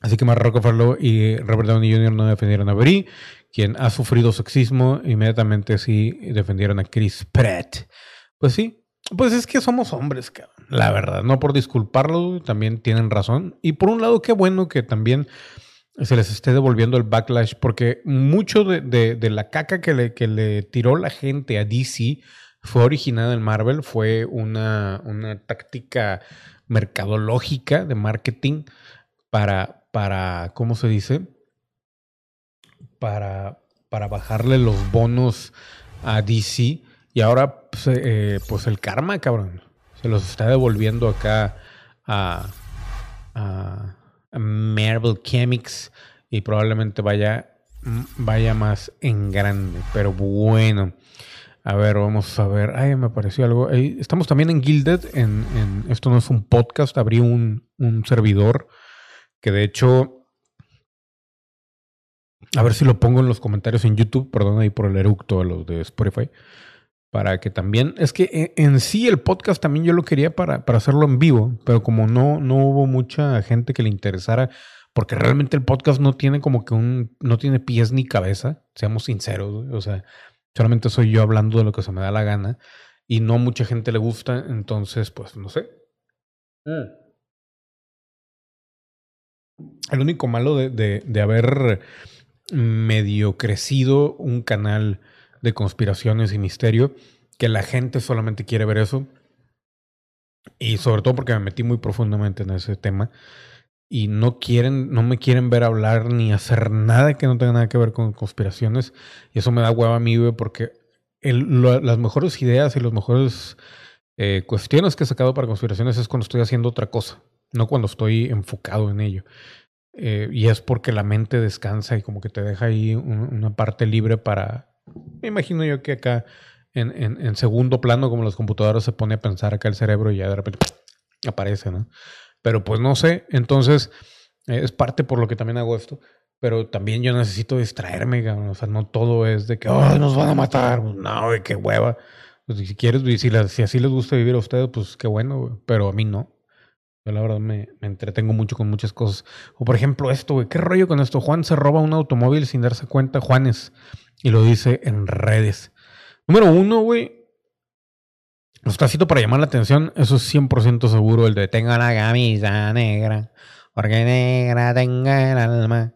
Así que Mark Ruffalo y Robert Downey Jr. no defendieron a Brie, quien ha sufrido sexismo. Inmediatamente sí defendieron a Chris Pratt. Pues sí, pues es que somos hombres, La verdad, no por disculparlo, también tienen razón. Y por un lado, qué bueno que también se les esté devolviendo el backlash, porque mucho de, la caca que le, que le, tiró la gente a DC fue originada en Marvel, fue una, una táctica mercadológica de marketing para, para ¿cómo se dice? Para, para bajarle los bonos a DC. Y ahora, pues, eh, pues, el karma, cabrón, se los está devolviendo acá a, a, Marvel Chemics y probablemente vaya, vaya más en grande. Pero bueno. A ver, vamos a ver. Ay, me pareció algo. estamos también en Gilded. En, esto no es un podcast. Abrí un, un servidor que de hecho. A ver si lo pongo en los comentarios en YouTube. Perdón ahí por el eructo a los de Spotify. Para que también. Es que en, sí el podcast también yo lo quería para, para hacerlo en vivo. Pero como no, no hubo mucha gente que le interesara. Porque realmente el podcast no tiene como que un. No tiene pies ni cabeza. Seamos sinceros. O sea Solamente soy yo hablando de lo que se me da la gana y no mucha gente le gusta, entonces, pues no sé. Mm. El único malo de, de, de, haber medio crecido un canal de conspiraciones y misterio, que la gente solamente quiere ver eso. Y sobre todo porque me metí muy profundamente en ese tema y no quieren, no me quieren ver hablar ni hacer nada que no tenga nada que ver con conspiraciones. Y eso me da hueva a mí, porque las mejores ideas y las mejores eh, cuestiones que he sacado para conspiraciones es cuando estoy haciendo otra cosa, no cuando estoy enfocado en ello. Eh, y es porque la mente descansa y como que te deja ahí una parte libre para... Me imagino yo que acá en, en, segundo plano, como las computadoras, se pone a pensar acá el cerebro y ya de repente aparece, ¿no? Pero pues no sé, entonces eh, es parte por lo que también hago esto. Pero también yo necesito distraerme, o sea, no todo es de que, oh, nos van a matar, no, de qué hueva. Pues, si quieres, si, si así les gusta vivir a ustedes, pues qué bueno, pero a mí no. Yo la verdad me, entretengo mucho con muchas cosas. O por ejemplo esto, güey, ¿qué rollo con esto? Juan se roba un automóvil sin darse cuenta, Juanes, y lo dice en redes. Número uno, güey, los casitos para llamar la atención, eso es 100% seguro. El de tenga la camisa negra, porque negra tenga el alma.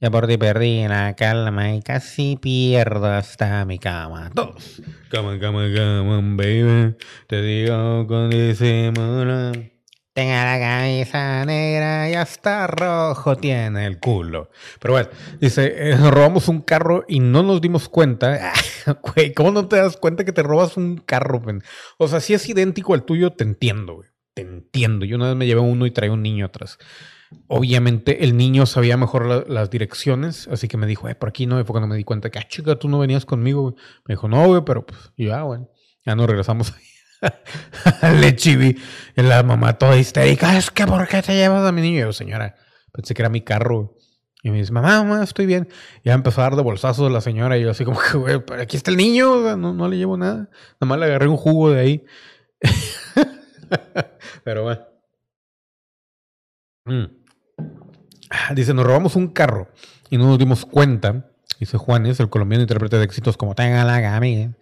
Ya por ti perdí la calma y casi pierdo hasta mi cama. Dos. Cama, cama, cama, baby. Te digo con disimulo. Tenga la camisa negra y hasta rojo tiene el culo. Pero bueno, dice, eh, robamos un carro y no nos dimos cuenta. ¿cómo no te das cuenta que te robas un carro? O sea, si es idéntico al tuyo, te entiendo, güey. Te entiendo. Yo una vez me llevé uno y traía un niño atrás. Obviamente el niño sabía mejor las direcciones, así que me dijo, eh, por aquí no, y fue cuando me di cuenta que, ah, chica, tú no venías conmigo, güey. Me dijo, no, güey, pero pues, ya, güey. Ya nos regresamos ahí Le chivi. La mamá toda histérica. Es que, ¿por qué te llevas a mi niño? yo, señora, pensé que era mi carro. Y me dice, mamá, mamá, estoy bien. Y ya empezó a dar de bolsazos la señora. Y yo, así como que, güey, aquí está el niño. No, no le llevo nada. Nada más le agarré un jugo de ahí. Pero bueno. Mm. Dice, nos robamos un carro y no nos dimos cuenta. Dice Juanes, el colombiano intérprete de éxitos como Tenga la gami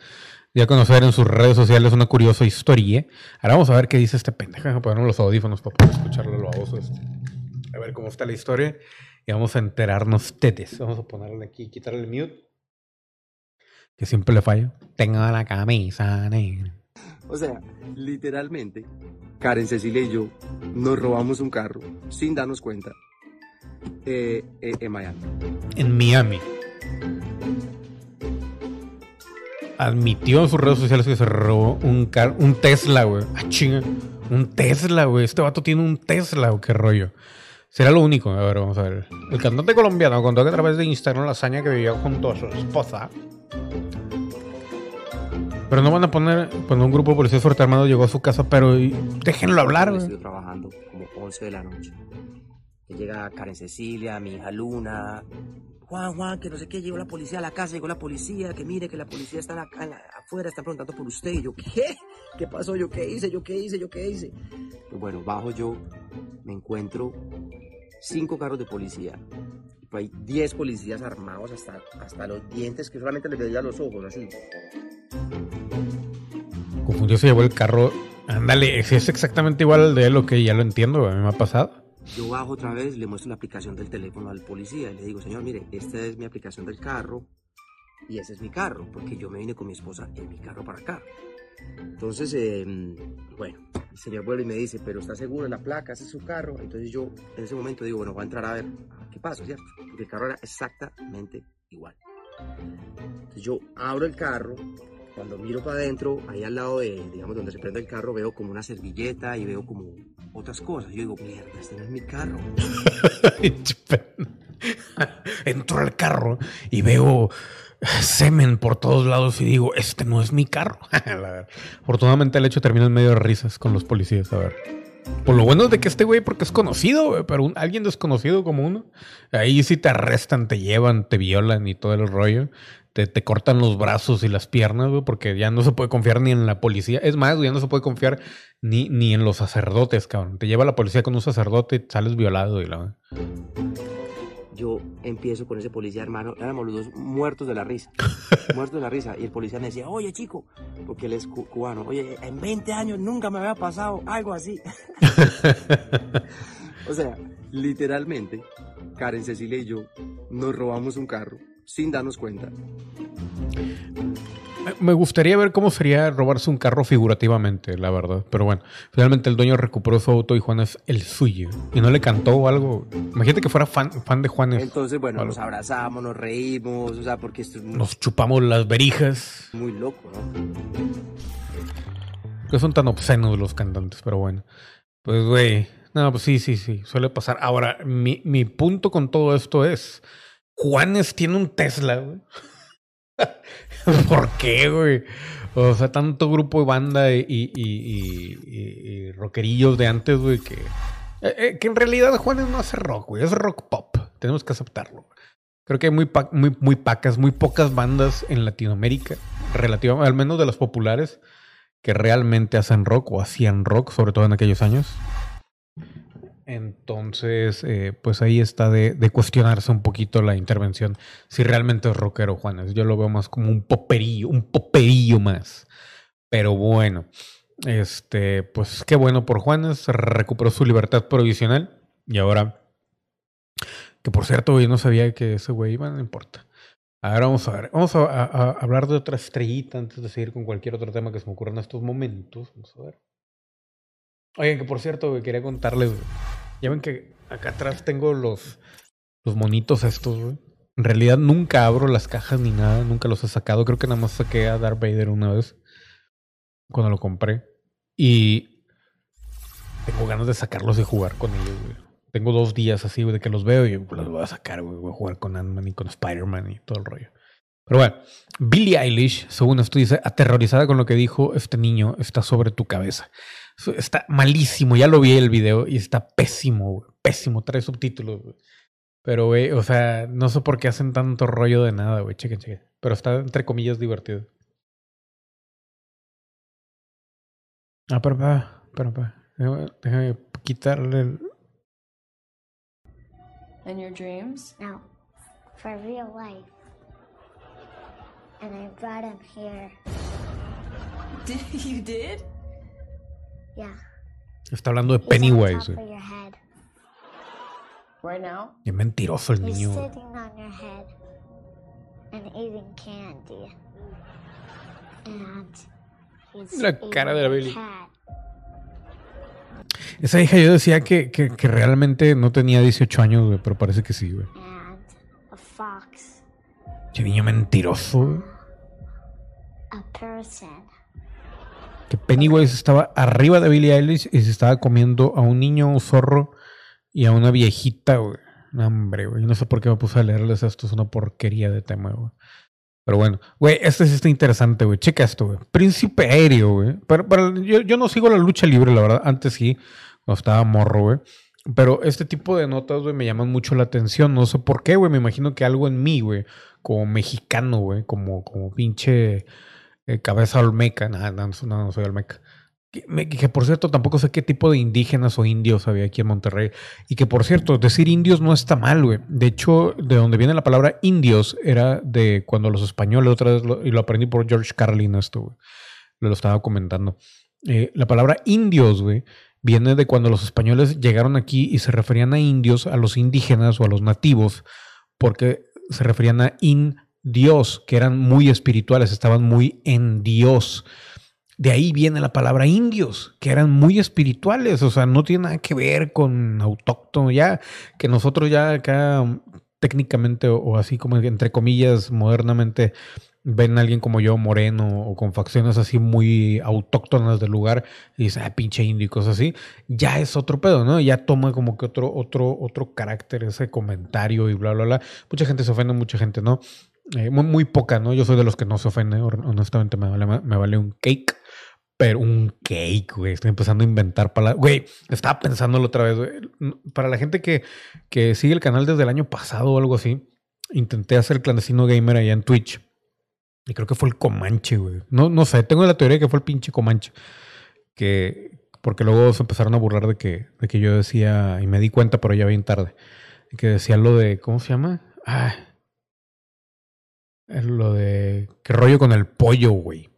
ya conocer en sus redes sociales una curiosa historia. Ahora vamos a ver qué dice este pendejo. Vamos a ponernos los audífonos para poder escucharlo lo este. A ver cómo está la historia. y vamos a enterarnos tetes. Vamos a ponerle aquí, quitarle el mute. Que siempre le fallo. Tengo la camisa negra. O sea, literalmente, Karen Cecilia y yo nos robamos un carro sin darnos cuenta eh, eh, en Miami. En Miami. Admitió en sus redes sociales que se robó un, car un Tesla, güey. Ah, chinga. Un Tesla, güey. Este vato tiene un Tesla, o qué rollo. Será lo único. A ver, vamos a ver. El cantante colombiano contó que a través de Instagram la hazaña que vivía junto a su esposa. Pero no van a poner. Cuando un grupo de policías fuerte armado llegó a su casa, pero déjenlo hablar, güey. Estoy trabajando como 11 de la noche. Llega Karen Cecilia, mi hija Luna. Juan, Juan, que no sé qué, llegó la policía a la casa, llegó la policía, que mire que la policía está afuera, está preguntando por usted. Y yo, ¿qué? ¿Qué pasó? ¿Yo qué hice? ¿Yo qué hice? ¿Yo qué hice? Pues bueno, bajo yo, me encuentro cinco carros de policía. Pues hay diez policías armados hasta, hasta los dientes, que solamente les veía los ojos, así. Confundió, se llevó el carro. Ándale, es exactamente igual al de lo que ya lo entiendo, a mí me ha pasado. Yo bajo otra vez, le muestro la aplicación del teléfono al policía y le digo, señor, mire, esta es mi aplicación del carro y ese es mi carro, porque yo me vine con mi esposa en mi carro para acá. Entonces, em, bueno, el señor vuelve y me dice, pero ¿está seguro de la placa? ¿Ese es su carro? Entonces yo en ese momento digo, bueno, voy a entrar a ver qué pasa, ¿cierto? Porque el carro era exactamente igual. Entonces yo abro el carro, cuando miro para adentro, ahí al lado de, digamos, donde se prende el carro, veo como una servilleta y veo como otras cosas. Yo digo, mierda, este no es mi carro. Entro al carro y veo semen por todos lados y digo, este no es mi carro. Afortunadamente el hecho termina en medio de risas con los policías. A ver. Por lo bueno es de que este güey, porque es conocido, pero alguien desconocido como uno, ahí sí te arrestan, te llevan, te violan y todo el rollo. Te, te cortan los brazos y las piernas, güey, porque ya no se puede confiar ni en la policía. Es más, ya no se puede confiar ni, ni en los sacerdotes, cabrón. Te lleva la policía con un sacerdote y sales violado y la yo empiezo con ese policía, hermano, éramos los dos muertos de la risa, muertos de la risa. Y el policía me decía, oye chico, porque él es cubano, oye, en 20 años nunca me había pasado algo así. o sea, literalmente, Karen Cecilia y yo nos robamos un carro sin darnos cuenta. Me gustaría ver cómo sería robarse un carro figurativamente, la verdad. Pero bueno, finalmente el dueño recuperó su auto y Juan es el suyo. Y no le cantó algo. Imagínate que fuera fan, fan de Juanes. Entonces, bueno, nos abrazamos, nos reímos, o sea, porque esto es Nos chupamos las verijas. Muy loco, ¿no? Que son tan obscenos los cantantes, pero bueno. Pues, güey. No, pues sí, sí, sí. Suele pasar. Ahora, mi, mi punto con todo esto es. Juanes tiene un Tesla, güey. ¿Por qué, güey? O sea, tanto grupo de banda y, rockerillos de antes, güey, que, eh, eh, que en realidad Juanes no hace rock, güey, es rock pop. Tenemos que aceptarlo. Creo que hay muy, muy, muy pacas, muy pocas bandas en Latinoamérica, relativamente, al menos de las populares, que realmente hacen rock o hacían rock, sobre todo en aquellos años. Entonces, eh, pues ahí está de, cuestionarse un poquito la intervención. Si realmente es rockero, Juanes. Yo lo veo más como un poperillo, un poperillo más. Pero bueno, este, pues qué bueno por Juanes. Recuperó su libertad provisional. Y ahora, que por cierto, yo no sabía que ese güey iba, no importa. Ahora vamos a ver, vamos a, hablar de otra estrellita antes de seguir con cualquier otro tema que se me ocurra en estos momentos. Vamos a ver. Oigan, que por cierto, quería contarles. Ya ven que acá atrás tengo los, los monitos estos, güey. En realidad nunca abro las cajas ni nada, nunca los he sacado. Creo que nada más saqué a Darth Vader una vez cuando lo compré. Y tengo ganas de sacarlos y jugar con ellos. Tengo dos días así, de que los veo y los voy a sacar, güey. Voy a jugar con Ant-Man y con Spider-Man y todo el rollo. Pero bueno, Billie Eilish, según esto dice, aterrorizada con lo que dijo este niño, está sobre tu cabeza. Está malísimo, ya lo vi el video y está pésimo, pésimo, trae subtítulos. Pero, güey, o sea, no sé por qué hacen tanto rollo de nada, güey, chequen, chequen. Pero está entre comillas divertido. Ah, pero, pero, pero, déjame quitarle el... In your dreams? No, for real life. And I brought him here. Did you did? Yeah. Está hablando de Pennywise. Right now? Qué mentiroso el He's niño. güey. sitting on your head and eating candy. And he's La cara de la Billy. cat. Esa hija yo decía que, que, que realmente no tenía 18 años, güey, pero parece que sí, güey. and a fox, Qué niño mentiroso, güey. a person. Que Pennywise estaba arriba de Billie Eilish y se estaba comiendo a un niño, un zorro y a una viejita, güey. No, hombre, güey. No sé por qué me puse a leerles esto. Es una porquería de tema, güey. Pero bueno, güey, este sí está interesante, güey. Checa esto, güey. Príncipe aéreo, güey. Pero, pero yo, yo no sigo la lucha libre, la verdad. Antes sí, cuando estaba morro, güey. Pero este tipo de notas, güey, me llaman mucho la atención. No sé por qué, güey. Me imagino que algo en mí, güey, como mexicano, güey, como, como pinche eh, cabeza olmeca. No, no, soy olmeca. Que, que por cierto, tampoco sé qué tipo de indígenas o indios había aquí en Monterrey. Y que por cierto, decir indios no está mal, güey. De hecho, de donde viene la palabra indios era de cuando los españoles, otra vez, y lo aprendí por George Carlin, esto, güey. Lo estaba comentando. Eh, la palabra indios, güey, viene de cuando los españoles llegaron aquí y se referían a indios, a los indígenas o a los nativos, porque se referían a in Dios, que eran muy espirituales, estaban muy en Dios. De ahí viene la palabra indios, que eran muy espirituales, o sea, no tiene nada que ver con autóctono, ya que nosotros ya acá técnicamente o, así como entre comillas modernamente ven a alguien como yo moreno o con facciones así muy autóctonas del lugar y dice, ah, pinche indio y cosas así, ya es otro pedo, ¿no? Ya toma como que otro, otro, otro carácter ese comentario y bla, bla, bla. Mucha gente se ofende, mucha gente no. Eh, muy, poca, ¿no? Yo soy de los que no se ofende, hon- honestamente me vale, me vale un cake. Pero un cake, güey. Estoy empezando a inventar palabras. Güey, estaba pensándolo otra vez, güey. Para la gente que, que sigue el canal desde el año pasado o algo así, intenté hacer clandestino gamer allá en Twitch. Y creo que fue el Comanche, güey. No, no sé, tengo la teoría que fue el pinche Comanche. Que, porque luego se empezaron a burlar de que, de que yo decía, y me di cuenta, pero ya bien tarde, que decía lo de, ¿cómo se llama? Ah, lo de, qué rollo con el pollo, güey.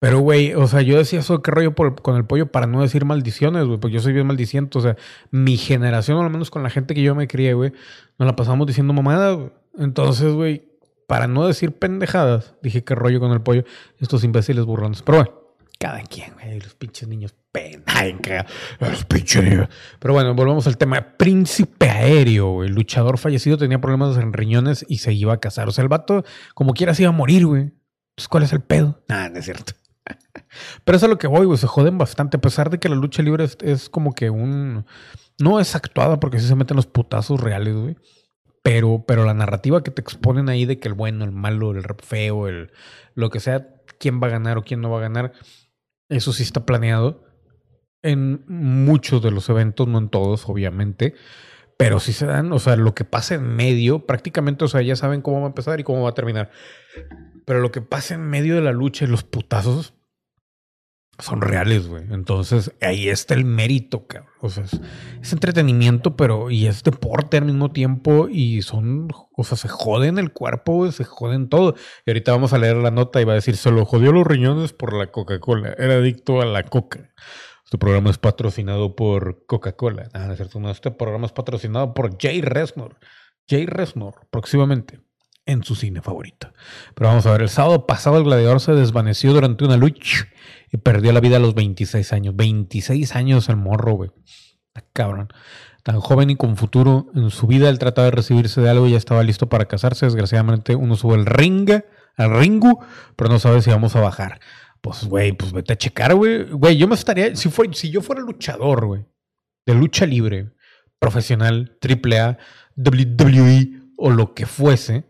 Pero, güey, o sea, yo decía eso, qué rollo con el pollo para no decir maldiciones, güey, porque yo soy bien maldiciento. O sea, mi generación, o al menos con la gente que yo me crié, güey, nos la pasamos diciendo mamadas, güey. Entonces, güey, para no decir pendejadas, dije qué rollo con el pollo. Estos imbéciles burrones. Pero bueno, cada quien, güey, los pinches niños pendejas. Los pinches niños. Pero bueno, volvemos al tema. Príncipe aéreo, güey. El luchador fallecido tenía problemas en riñones y se iba a casar. O sea, el vato, como quiera, se iba a morir, güey. Entonces, ¿cuál es el pedo? Nah, no es cierto. Pero eso es a lo que voy, güey. Se joden bastante. A pesar de que la lucha libre es, es como que un. No es actuada porque sí se meten los putazos reales, güey. Pero, pero la narrativa que te exponen ahí de que el bueno, el malo, el feo, el lo que sea, quién va a ganar o quién no va a ganar, eso sí está planeado en muchos de los eventos, no en todos, obviamente. Pero sí se dan, o sea, lo que pasa en medio, prácticamente, o sea, ya saben cómo va a empezar y cómo va a terminar. Pero lo que pasa en medio de la lucha y los putazos son reales, güey. Entonces, ahí está el mérito, cabrón. O sea, es, entretenimiento, pero y es deporte al mismo tiempo y son, o sea, se joden el cuerpo, güey, se joden todo. Y ahorita vamos a leer la nota y va a decir, se lo jodió los riñones por la Coca-Cola. Era adicto a la coca. Este programa es patrocinado por Coca-Cola. Ah, es cierto, no, este programa es patrocinado por Jay Resnor. Jay Resnor, próximamente en su cine favorito. Pero vamos a ver, el sábado pasado el gladiador se desvaneció durante una lucha y perdió la vida a los 26 años. 26 años el morro, güey. Está cabrón. Tan joven y con futuro en su vida, él trataba de recibirse de algo y ya estaba listo para casarse. Desgraciadamente, uno sube el ring, al ringu, pero no sabe si vamos a bajar. Pues, güey, pues vete a checar, güey. Güey, yo me estaría, si, fue, si yo fuera luchador, güey, de lucha libre, profesional, AAA, WWE o lo que fuese,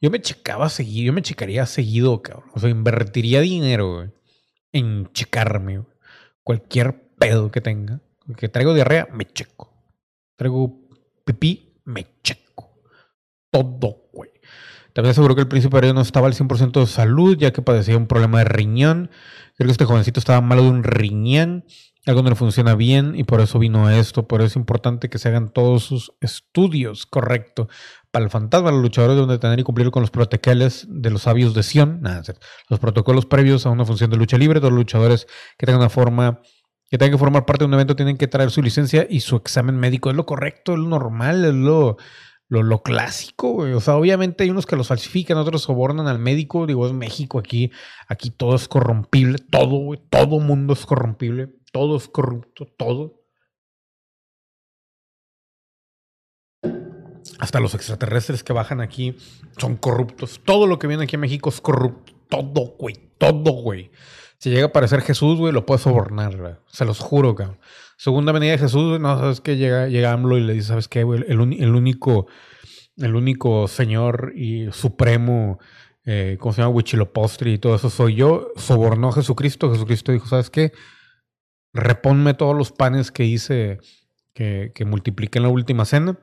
yo me checaba seguido, yo me checaría seguido, cabrón. O sea, invertiría dinero, güey, en checarme. Cualquier pedo que tenga. Que traigo diarrea, me checo. Traigo pipí, me checo. Todo, güey. También aseguró que el príncipe no estaba al 100% de salud, ya que padecía un problema de riñón. Creo que este jovencito estaba malo de un riñón. Algo no le funciona bien y por eso vino esto. Por eso es importante que se hagan todos sus estudios, correcto. Para el fantasma, los luchadores deben de tener y cumplir con los protocolos de los sabios de Sion. Nada, los protocolos previos a una función de lucha libre. Todos los luchadores que tengan una forma que tengan que formar parte de un evento tienen que traer su licencia y su examen médico. Es lo correcto, es lo normal, es lo, lo, lo clásico. O sea, obviamente hay unos que los falsifican, otros sobornan al médico. Digo, es México aquí. Aquí todo es corrompible. Todo. Todo mundo es corrompible. Todo es corrupto. Todo. Hasta los extraterrestres que bajan aquí son corruptos. Todo lo que viene aquí a México es corrupto. Todo, güey. Todo, güey. Si llega a aparecer Jesús, güey, lo puede sobornar, güey. Se los juro, cabrón. Segunda venida de Jesús, güey, no, sabes que llega, llega AMLO y le dice, ¿sabes qué, güey? El, el único, el único señor y supremo, eh, ¿cómo se llama? Huichilopostri y todo eso soy yo. Sobornó a Jesucristo. Jesucristo dijo, ¿sabes qué? Reponme todos los panes que hice, que, que multipliqué en la última cena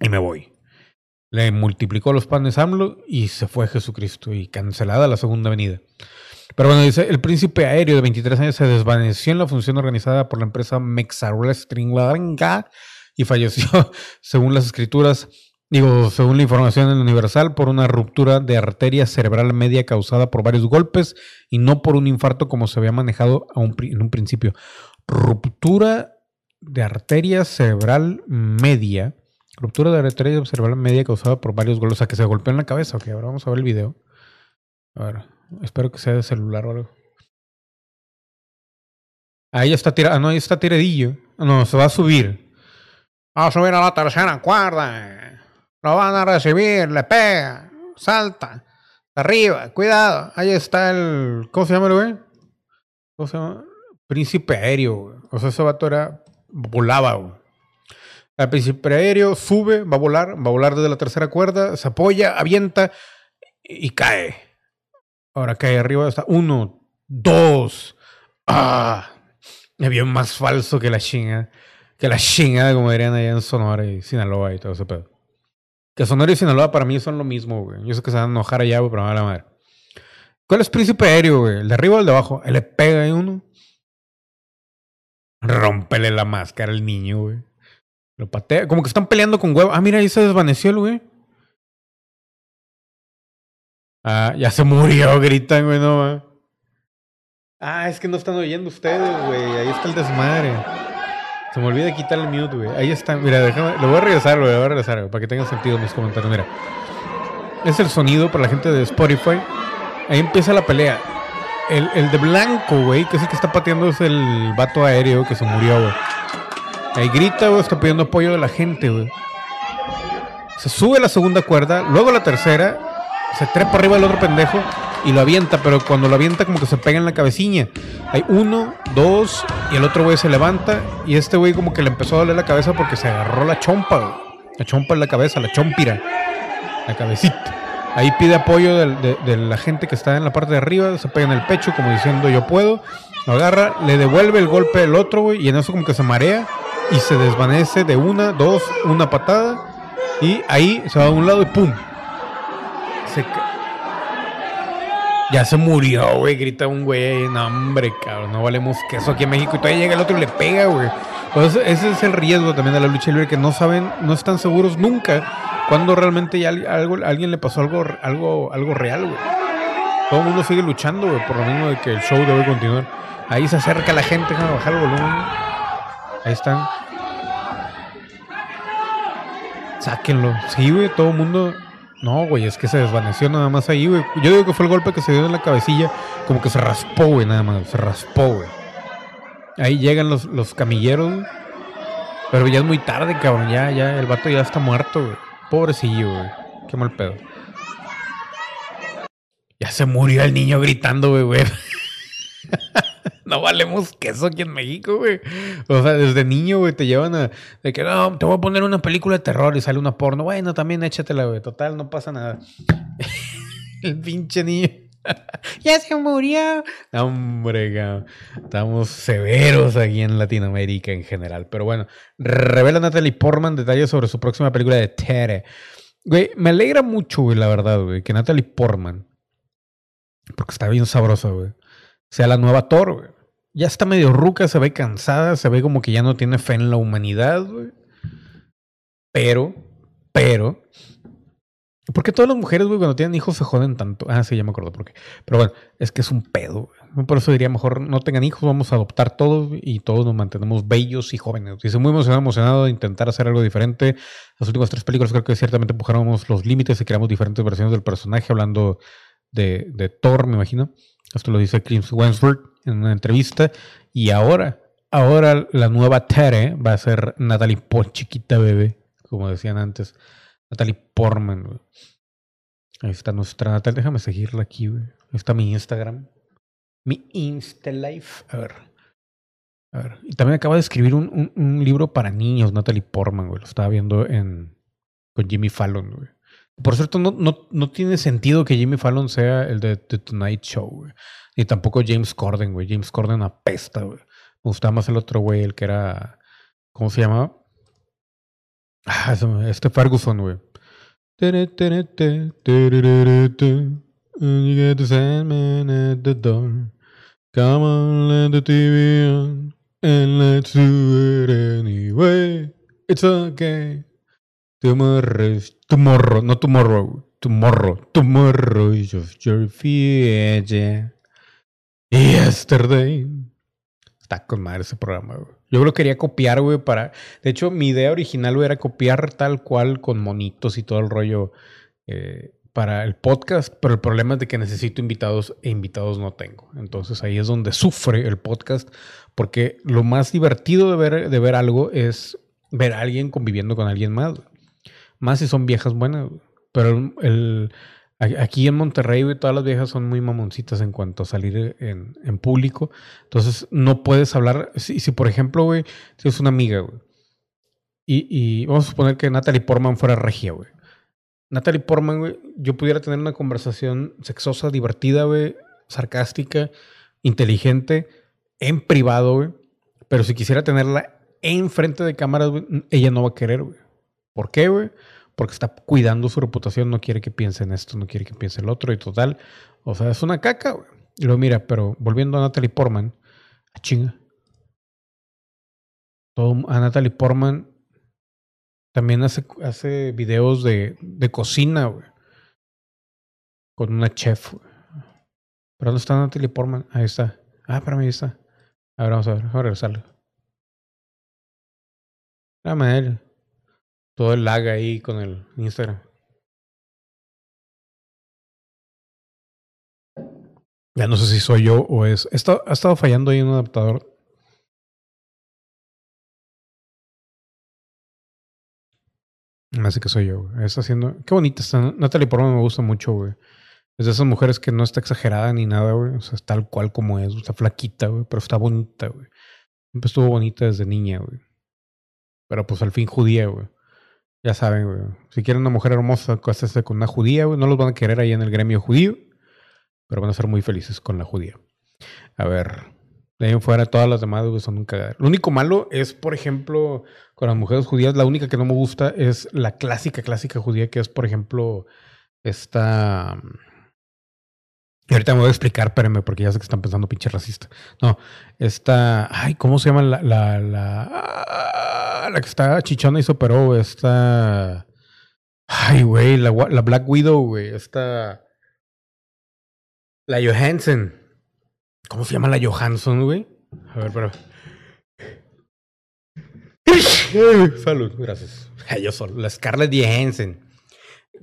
y me voy. Le multiplicó los panes AMLO y se fue Jesucristo y cancelada la segunda venida. Pero bueno, dice, el príncipe aéreo de 23 años se desvaneció en la función organizada por la empresa Mexarwrestling y falleció, según las escrituras, digo, según la información en Universal, por una ruptura de arteria cerebral media causada por varios golpes y no por un infarto como se había manejado a en un principio. Ruptura de arteria cerebral media. Ruptura de arteria cerebral media causada por varios golpes. O sea, que se golpeó en la cabeza. Ok, ahora vamos a ver el video. A ver, espero que sea de celular o algo. Ahí está tirado. Ah, no, ahí está tiradillo. No, se va a subir. Va a subir a la tercera cuerda. Lo van a recibir, le pega, salta. Arriba, cuidado. Ahí está el. ¿Cómo se llama el güey? ¿Cómo se llama? Príncipe aéreo, güey. O sea, ese vato era. Volaba, güey. El príncipe aéreo sube, va a volar, va a volar desde la tercera cuerda, se apoya, avienta y cae. Ahora cae arriba, está uno, dos. ¡Ah! Avión más falso que la chinga. Que la chinga, como dirían allá en Sonora y Sinaloa y todo ese pedo. Que Sonora y Sinaloa para mí son lo mismo, güey. Yo sé que se van a enojar allá, güey, pero me va la madre. ¿Cuál es príncipe aéreo, güey? ¿El de arriba o el de abajo? Él le pega ahí uno. Rómpele la máscara al niño, güey. Lo patea. Como que están peleando con huevo. Ah, mira, ahí se desvaneció el güey. Ah, ya se murió, gritan, güey, no va. Ah, es que no están oyendo ustedes, güey. Ahí está el desmadre. Se me olvida quitar el mute, güey. Ahí está. Mira, déjame. Lo voy a regresar, güey. Lo voy a regresar, güey, para que tengan sentido mis comentarios. Mira. Es el sonido para la gente de Spotify. Ahí empieza la pelea. El, el de blanco, güey, que es el que está pateando, es el vato aéreo que se murió, güey. Ahí grita, güey, está pidiendo apoyo de la gente, güey. Se sube la segunda cuerda, luego la tercera, se trepa arriba del otro pendejo y lo avienta, pero cuando lo avienta como que se pega en la cabecilla. Hay uno, dos, y el otro güey se levanta y este güey como que le empezó a doler la cabeza porque se agarró la chompa, güey. La chompa en la cabeza, la chompira, la cabecita. Ahí pide apoyo de la gente que está en la parte de arriba, se pega en el pecho como diciendo yo puedo, lo agarra, le devuelve el golpe del otro, güey, y en eso como que se marea y se desvanece de una, dos, una patada y ahí se va a un lado y ¡pum! Se ya se murió, güey, grita un güey, no hombre, cabrón, no valemos queso aquí en México y todavía llega el otro y le pega, güey. Entonces, ese es el riesgo también de la lucha libre, que no saben, no están seguros nunca cuando realmente ya al- algo, alguien le pasó algo, algo, algo real, güey. Todo el mundo sigue luchando, güey, por lo mismo de que el show debe continuar. Ahí se acerca la gente, déjame bajar el volumen. Ahí están. Sáquenlo. Sí, güey, todo el mundo. No, güey, es que se desvaneció nada más ahí, güey. Yo digo que fue el golpe que se dio en la cabecilla, como que se raspó, güey, nada más. Se raspó, güey. Ahí llegan los, los camilleros, güey. Pero ya es muy tarde, cabrón. Ya, ya, el vato ya está muerto, güey. Pobrecillo, güey. Qué mal pedo. Ya se murió el niño gritando, güey, güey. no valemos queso aquí en México, güey. O sea, desde niño, güey, te llevan a... De que, no, te voy a poner una película de terror y sale una porno. Bueno, también échatela, güey. Total, no pasa nada. el pinche niño. ya se murió. No, hombre, cabrón. Estamos severos aquí en Latinoamérica en general. Pero bueno, revela Natalie Portman detalles sobre su próxima película de Tere. Güey, me alegra mucho, güey, la verdad, güey, que Natalie Portman, porque está bien sabrosa, güey, sea la nueva Thor, güey. Ya está medio ruca, se ve cansada, se ve como que ya no tiene fe en la humanidad, güey. Pero, pero, ¿por qué todas las mujeres, güey, cuando tienen hijos se joden tanto? Ah, sí, ya me acuerdo por qué. Pero bueno, es que es un pedo, güey. Por eso diría mejor no tengan hijos, vamos a adoptar todos y todos nos mantenemos bellos y jóvenes. Dice, muy emocionado, emocionado de intentar hacer algo diferente. Las últimas tres películas creo que ciertamente empujamos los límites y creamos diferentes versiones del personaje, hablando de, Thor, me imagino. Esto lo dice Chris Wensworth en una entrevista. Y ahora, ahora la nueva Tere va a ser Natalie Por chiquita bebé, como decían antes. Natalie Portman. Ahí está nuestra Natalie. Déjame seguirla aquí, güey. Ahí está mi Instagram. Mi Insta Life. A ver. A ver. Y también acaba de escribir un, un, un libro para niños, Natalie Portman, güey. Lo estaba viendo en con Jimmy Fallon, güey. Por cierto, no, no, no tiene sentido que Jimmy Fallon sea el de The Tonight Show, güey. Ni tampoco James Corden, güey. James Corden apesta, güey. Me gustaba más el otro güey, el que era. ¿Cómo se llamaba? Ah, este Ferguson, güey. You get the Sandman at the door. Come on, let the TV on. And let's do it anyway. It's okay. Tomorrow, tomorrow, no tomorrow, tomorrow, tomorrow is just your future. Yesterday. Está con madre ese programa, güey. Yo lo quería copiar, güey, para... De hecho, mi idea original, güey, era copiar tal cual con monitos y todo el rollo eh, para el podcast, pero el problema es de que necesito invitados e invitados no tengo. Entonces ahí es donde sufre el podcast, porque lo más divertido de ver, de ver algo es ver a alguien conviviendo con alguien más. Más si son viejas buenas, pero el, aquí en Monterrey, todas las viejas son muy mamoncitas en cuanto a salir en, en público. Entonces no puedes hablar, si, si por ejemplo, güey, si es una amiga, güey, y, y vamos a suponer que Natalie Portman fuera regia, güey. Natalie Portman, güey, yo pudiera tener una conversación sexosa, divertida, güey, sarcástica, inteligente, en privado, güey. Pero si quisiera tenerla enfrente de cámaras, güey, ella no va a querer, güey. ¿Por qué, güey? Porque está cuidando su reputación, no quiere que piense en esto, no quiere que piense el otro y total. O sea, es una caca, güey. Y luego mira, pero volviendo a Natalie Portman, a chinga. Todo, a Natalie Portman también hace, hace videos de, de cocina, güey. Con una chef, güey. ¿Pero dónde está Natalie Portman? Ahí está. Ah, para mí ahí está. A ver, vamos a ver. Vamos a regresarle. Dame él. Todo el lag ahí con el Instagram. Ya no sé si soy yo o es. Esto, ha estado fallando ahí un adaptador. Hace que soy yo, güey. Está haciendo. Qué bonita está. Natalie Portman me gusta mucho, güey. Es de esas mujeres que no está exagerada ni nada, güey. O sea, es tal cual como es. Está flaquita, güey. Pero está bonita, güey. Siempre estuvo bonita desde niña, güey. Pero pues al fin judía, güey. Ya saben, güey. Si quieren una mujer hermosa, cásense con una judía, güey. No los van a querer ahí en el gremio judío. Pero van a ser muy felices con la judía. A ver. De ahí en fuera, todas las demás son un cagadero. Lo único malo es, por ejemplo, con las mujeres judías, la única que no me gusta es la clásica, clásica judía, que es, por ejemplo, esta. Y ahorita me voy a explicar, espérenme, porque ya sé que están pensando pinche racista. No, esta. Ay, ¿cómo se llama la. La, la, ah, que está chichona y se operó? Esta. Ay, güey, la, Black Widow, güey. Esta. La Johansson. ¿Cómo se llama la Johansson, güey? A ver, pero. Salud, gracias. Yo solo. La Scarlett Johansson.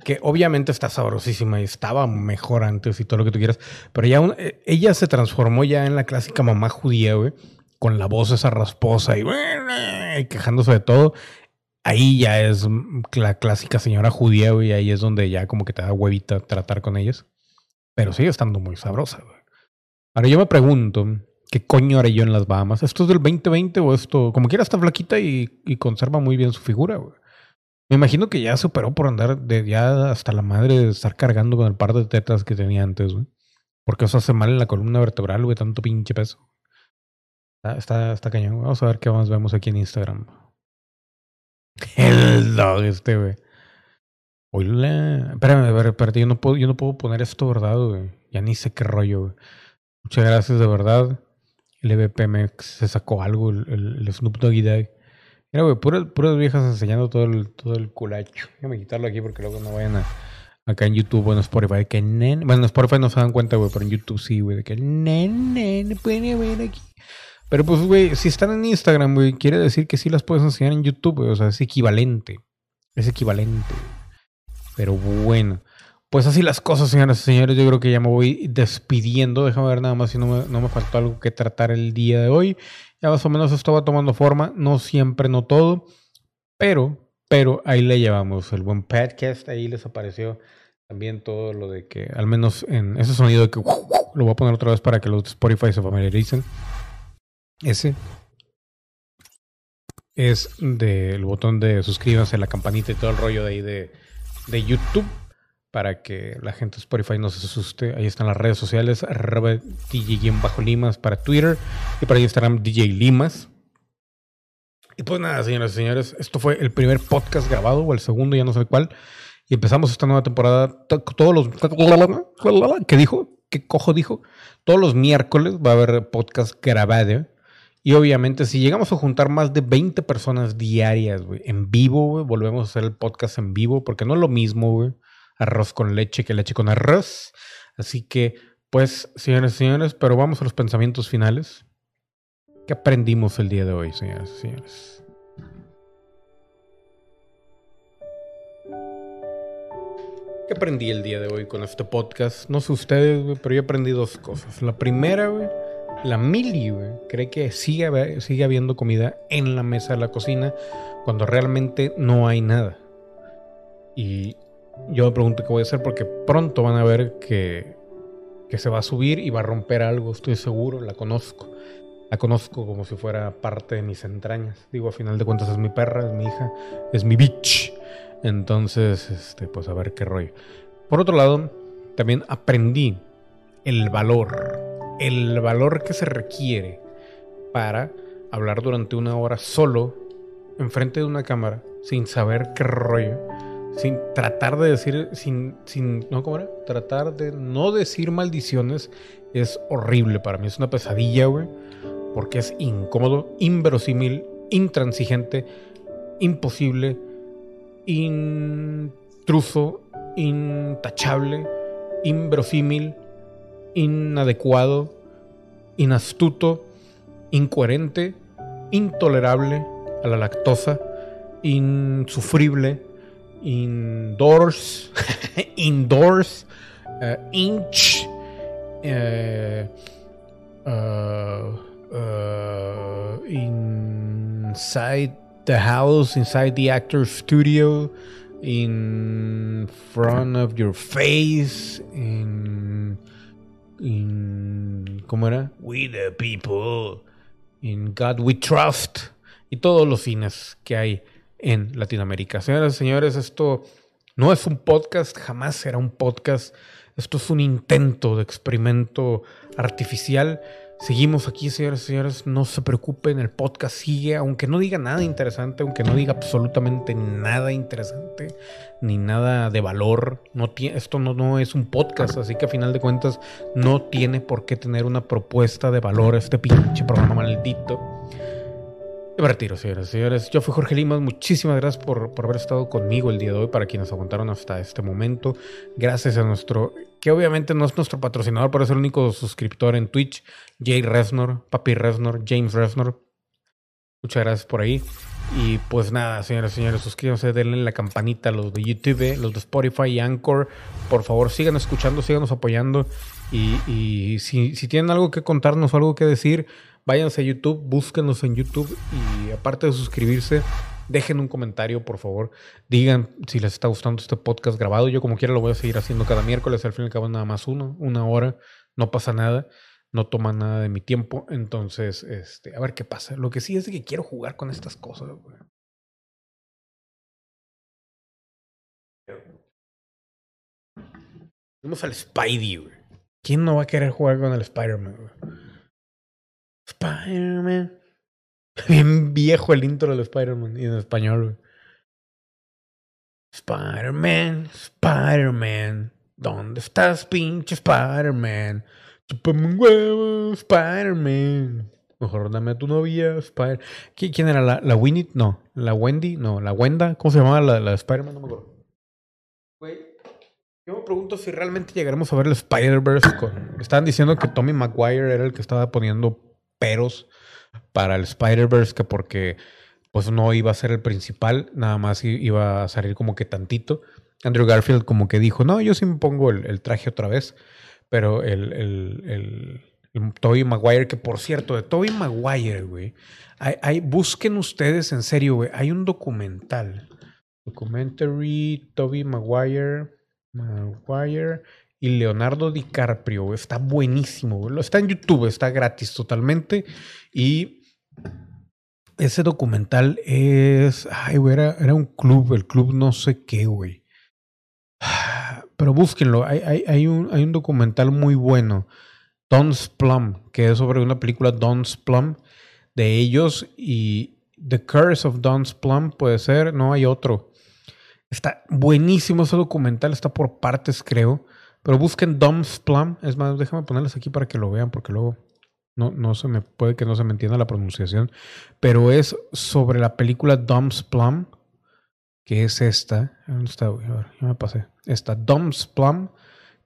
Que obviamente está sabrosísima y estaba mejor antes y todo lo que tú quieras. Pero ya eh, ella se transformó ya en la clásica mamá judía, güey. Con la voz esa rasposa y, y quejándose de todo. Ahí ya es la clásica señora judía, güey. Ahí es donde ya como que te da huevita tratar con ellas. Pero sigue estando muy sabrosa, güey. Ahora yo me pregunto, ¿qué coño haré yo en las Bahamas? ¿Esto es del 2020 o esto? Como quiera está flaquita y, y conserva muy bien su figura, güey. Me imagino que ya superó por andar de ya hasta la madre de estar cargando con el par de tetas que tenía antes, güey. Porque eso hace mal en la columna vertebral, güey, tanto pinche peso. Está, está, cañón. Vamos a ver qué más vemos aquí en Instagram. El dog este, güey. Hola. Espérame, espérate, yo no puedo, yo no puedo poner esto, ¿verdad, güey? Ya ni sé qué rollo, güey. Muchas gracias, de verdad. El EBPMX se sacó algo, el, el, Snoop Doggy Dogg. Mira, güey, puras, viejas enseñando todo el, todo el culacho. Déjame quitarlo aquí porque luego no vayan acá en YouTube o en Spotify. Que nen, bueno, en Spotify no se dan cuenta, güey, pero en YouTube sí, güey, de que nen, nen, pueden ver aquí. Pero pues, güey, si están en Instagram, güey, quiere decir que sí las puedes enseñar en YouTube, güey. O sea, es equivalente. Es equivalente. Pero bueno. Pues así las cosas, señoras y señores. Yo creo que ya me voy despidiendo. Déjame ver nada más si no me, no me faltó algo que tratar el día de hoy. Ya más o menos esto va tomando forma. No siempre, no todo. Pero, pero ahí le llevamos. El buen podcast. Ahí les apareció también todo lo de que, al menos en ese sonido de que lo voy a poner otra vez para que los de Spotify se familiaricen. Ese es del botón de suscríbanse, la campanita y todo el rollo de ahí de, de YouTube para que la gente de Spotify no se asuste. Ahí están las redes sociales, arroba DJ-Limas para Twitter y para Instagram DJ Limas. Y pues nada, señoras y señores, esto fue el primer podcast grabado, o el segundo, ya no sé cuál. Y empezamos esta nueva temporada. Todos los. ¿Qué dijo? ¿Qué cojo dijo? Todos los miércoles va a haber podcast grabado. Y obviamente, si llegamos a juntar más de 20 personas diarias, güey, en vivo, güey, volvemos a hacer el podcast en vivo, porque no es lo mismo, güey, arroz con leche que leche con arroz. Así que, pues, señores y señores, pero vamos a los pensamientos finales. ¿Qué aprendimos el día de hoy, señores y señores? ¿Qué aprendí el día de hoy con este podcast? No sé ustedes, pero yo aprendí dos cosas. La primera, la Mili, cree que sigue, sigue habiendo comida en la mesa de la cocina cuando realmente no hay nada. Y yo me pregunto qué voy a hacer porque pronto van a ver que, que se va a subir y va a romper algo, estoy seguro, la conozco. La conozco como si fuera parte de mis entrañas. Digo, a final de cuentas es mi perra, es mi hija, es mi bitch. Entonces, este, pues a ver qué rollo. Por otro lado, también aprendí el valor, el valor que se requiere para hablar durante una hora solo enfrente de una cámara sin saber qué rollo, sin tratar de decir, sin, sin, no, ¿cómo era? Tratar de no decir maldiciones es horrible para mí, es una pesadilla, güey, porque es incómodo, inverosímil, intransigente, imposible intruso, intachable, inverosímil, inadecuado, inastuto, incoherente, intolerable a la lactosa, insufrible, indoors, indoors, uh, inch, uh, uh, inside the house, inside the actor's studio, in front of your face, in, in ¿cómo era? We the people, in God we trust, y todos los cines que hay en Latinoamérica. Señoras y señores, esto no es un podcast, jamás será un podcast. Esto es un intento de experimento artificial Seguimos aquí, señores y señores. No se preocupen, el podcast sigue, aunque no diga nada interesante, aunque no diga absolutamente nada interesante, ni nada de valor. No esto no, no es un podcast, así que a final de cuentas no tiene por qué tener una propuesta de valor este pinche programa maldito. Yo me retiro, señores y señores. Yo fui Jorge Limas. Muchísimas gracias por, por, haber estado conmigo el día de hoy, para quienes aguantaron hasta este momento. Gracias a nuestro, que obviamente no es nuestro patrocinador, pero es el único suscriptor en Twitch, Jay Resnor, Papi Resnor, James Resnor. Muchas gracias por ahí. Y pues nada, señores y señores, suscríbanse, denle la campanita a los de YouTube, los de Spotify y Anchor. Por favor, sigan escuchando, síganos apoyando. Y, y si, si tienen algo que contarnos o algo que decir, váyanse a YouTube, búsquenos en YouTube y aparte de suscribirse, dejen un comentario, por favor. Digan si les está gustando este podcast grabado. Yo como quiera lo voy a seguir haciendo cada miércoles, al fin y al cabo nada más uno, una hora, no pasa nada, no toma nada de mi tiempo. Entonces, este, a ver qué pasa. Lo que sí es que quiero jugar con estas cosas, güey. Vamos al Spidey, güey. ¿Quién no va a querer jugar con el Spider-Man, güey? Spider-Man. Bien viejo el intro del Spider-Man y en español, güey. Spider-Man, Spider-Man. ¿Dónde estás, pinche Spider-Man? Chúpame un huevo, Spider-Man. Mejor dame a tu novia, Spider. ¿Quién era? ¿La, la Winnie? No. ¿La Wendy? No. ¿La Wenda? ¿Cómo se llamaba la, la Spider-Man? No me acuerdo. Güey. Yo me pregunto si realmente llegaremos a ver el Spider-Verse. Estaban diciendo que Tommy Maguire era el que estaba poniendo peros para el Spider-Verse, que porque pues no iba a ser el principal, nada más iba a salir como que tantito. Andrew Garfield como que dijo, no, yo sí me pongo el, traje otra vez, pero el, el, el, Tobey Maguire, que por cierto, de Tobey Maguire, güey, hay, hay- busquen ustedes en serio, güey, hay un documental, documentary, Tobey Maguire, Maguire y Leonardo DiCaprio, está buenísimo, está en YouTube, está gratis totalmente y ese documental es. Ay, güey, era, era un club, el club no sé qué, güey. Pero búsquenlo. Hay, hay, hay un, hay un documental muy bueno. Don's Plum, que es sobre una película Don's Plum de ellos y The Curse of Don's Plum puede ser, no hay otro. Está buenísimo ese documental, está por partes, creo. Pero busquen Don's Plum. Es más, déjame ponerles aquí para que lo vean, porque luego no, no se me puede que no se me entienda la pronunciación. Pero es sobre la película Dom's Plum, que es esta. ¿Dónde está? A ver, ya me pasé. Esta Dom's Plum,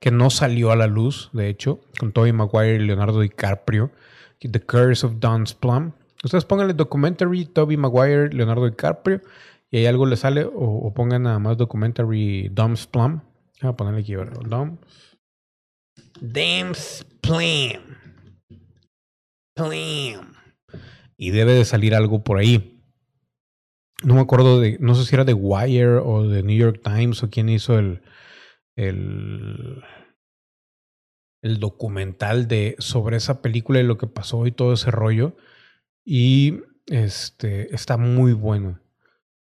que no salió a la luz, de hecho, con Tobey Maguire y Leonardo DiCaprio. The Curse of Dom's Plum. Ustedes pónganle documentary, Tobey Maguire, Leonardo DiCaprio, y ahí algo le sale, o, o pongan nada más documentary Dom's Plum. Voy a ponerle aquí, a ver, Dom. Dom's Plum. Plum. Y debe de salir algo por ahí. No me acuerdo de, no sé si era de Wire o de New York Times o quién hizo el, el, el documental de sobre esa película y lo que pasó y todo ese rollo. Y este está muy bueno.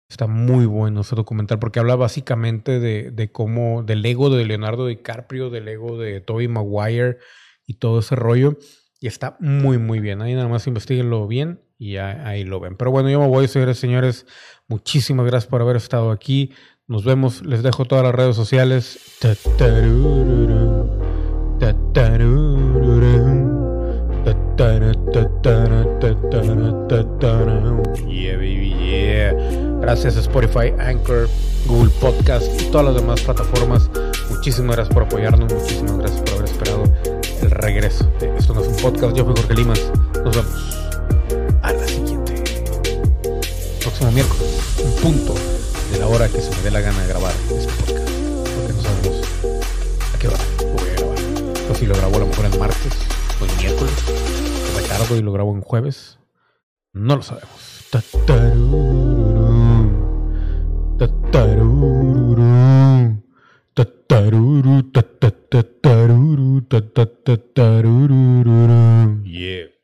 Está muy bueno ese documental porque habla básicamente de, de cómo, del ego de Leonardo DiCaprio, del ego de Tobey Maguire y todo ese rollo. Y está muy, muy bien. Ahí nada más investiguenlo bien y ya, ahí lo ven. Pero bueno, yo me voy, señores, señores. Muchísimas gracias por haber estado aquí. Nos vemos. Les dejo todas las redes sociales. Yeah, baby, yeah. Gracias a Spotify, Anchor, Google Podcast y todas las demás plataformas. Muchísimas gracias por apoyarnos. Muchísimas gracias por haber esperado el regreso. de Esto no es un podcast. Yo fui Jorge Limas. Nos vemos a la siguiente. Próximo miércoles, en punto de la hora que se me dé la gana de grabar este podcast. Porque no sabemos a qué hora lo voy a grabar. O si lo grabo a lo mejor el martes o el miércoles. O retardo y lo grabo en jueves. No lo sabemos. Yeah.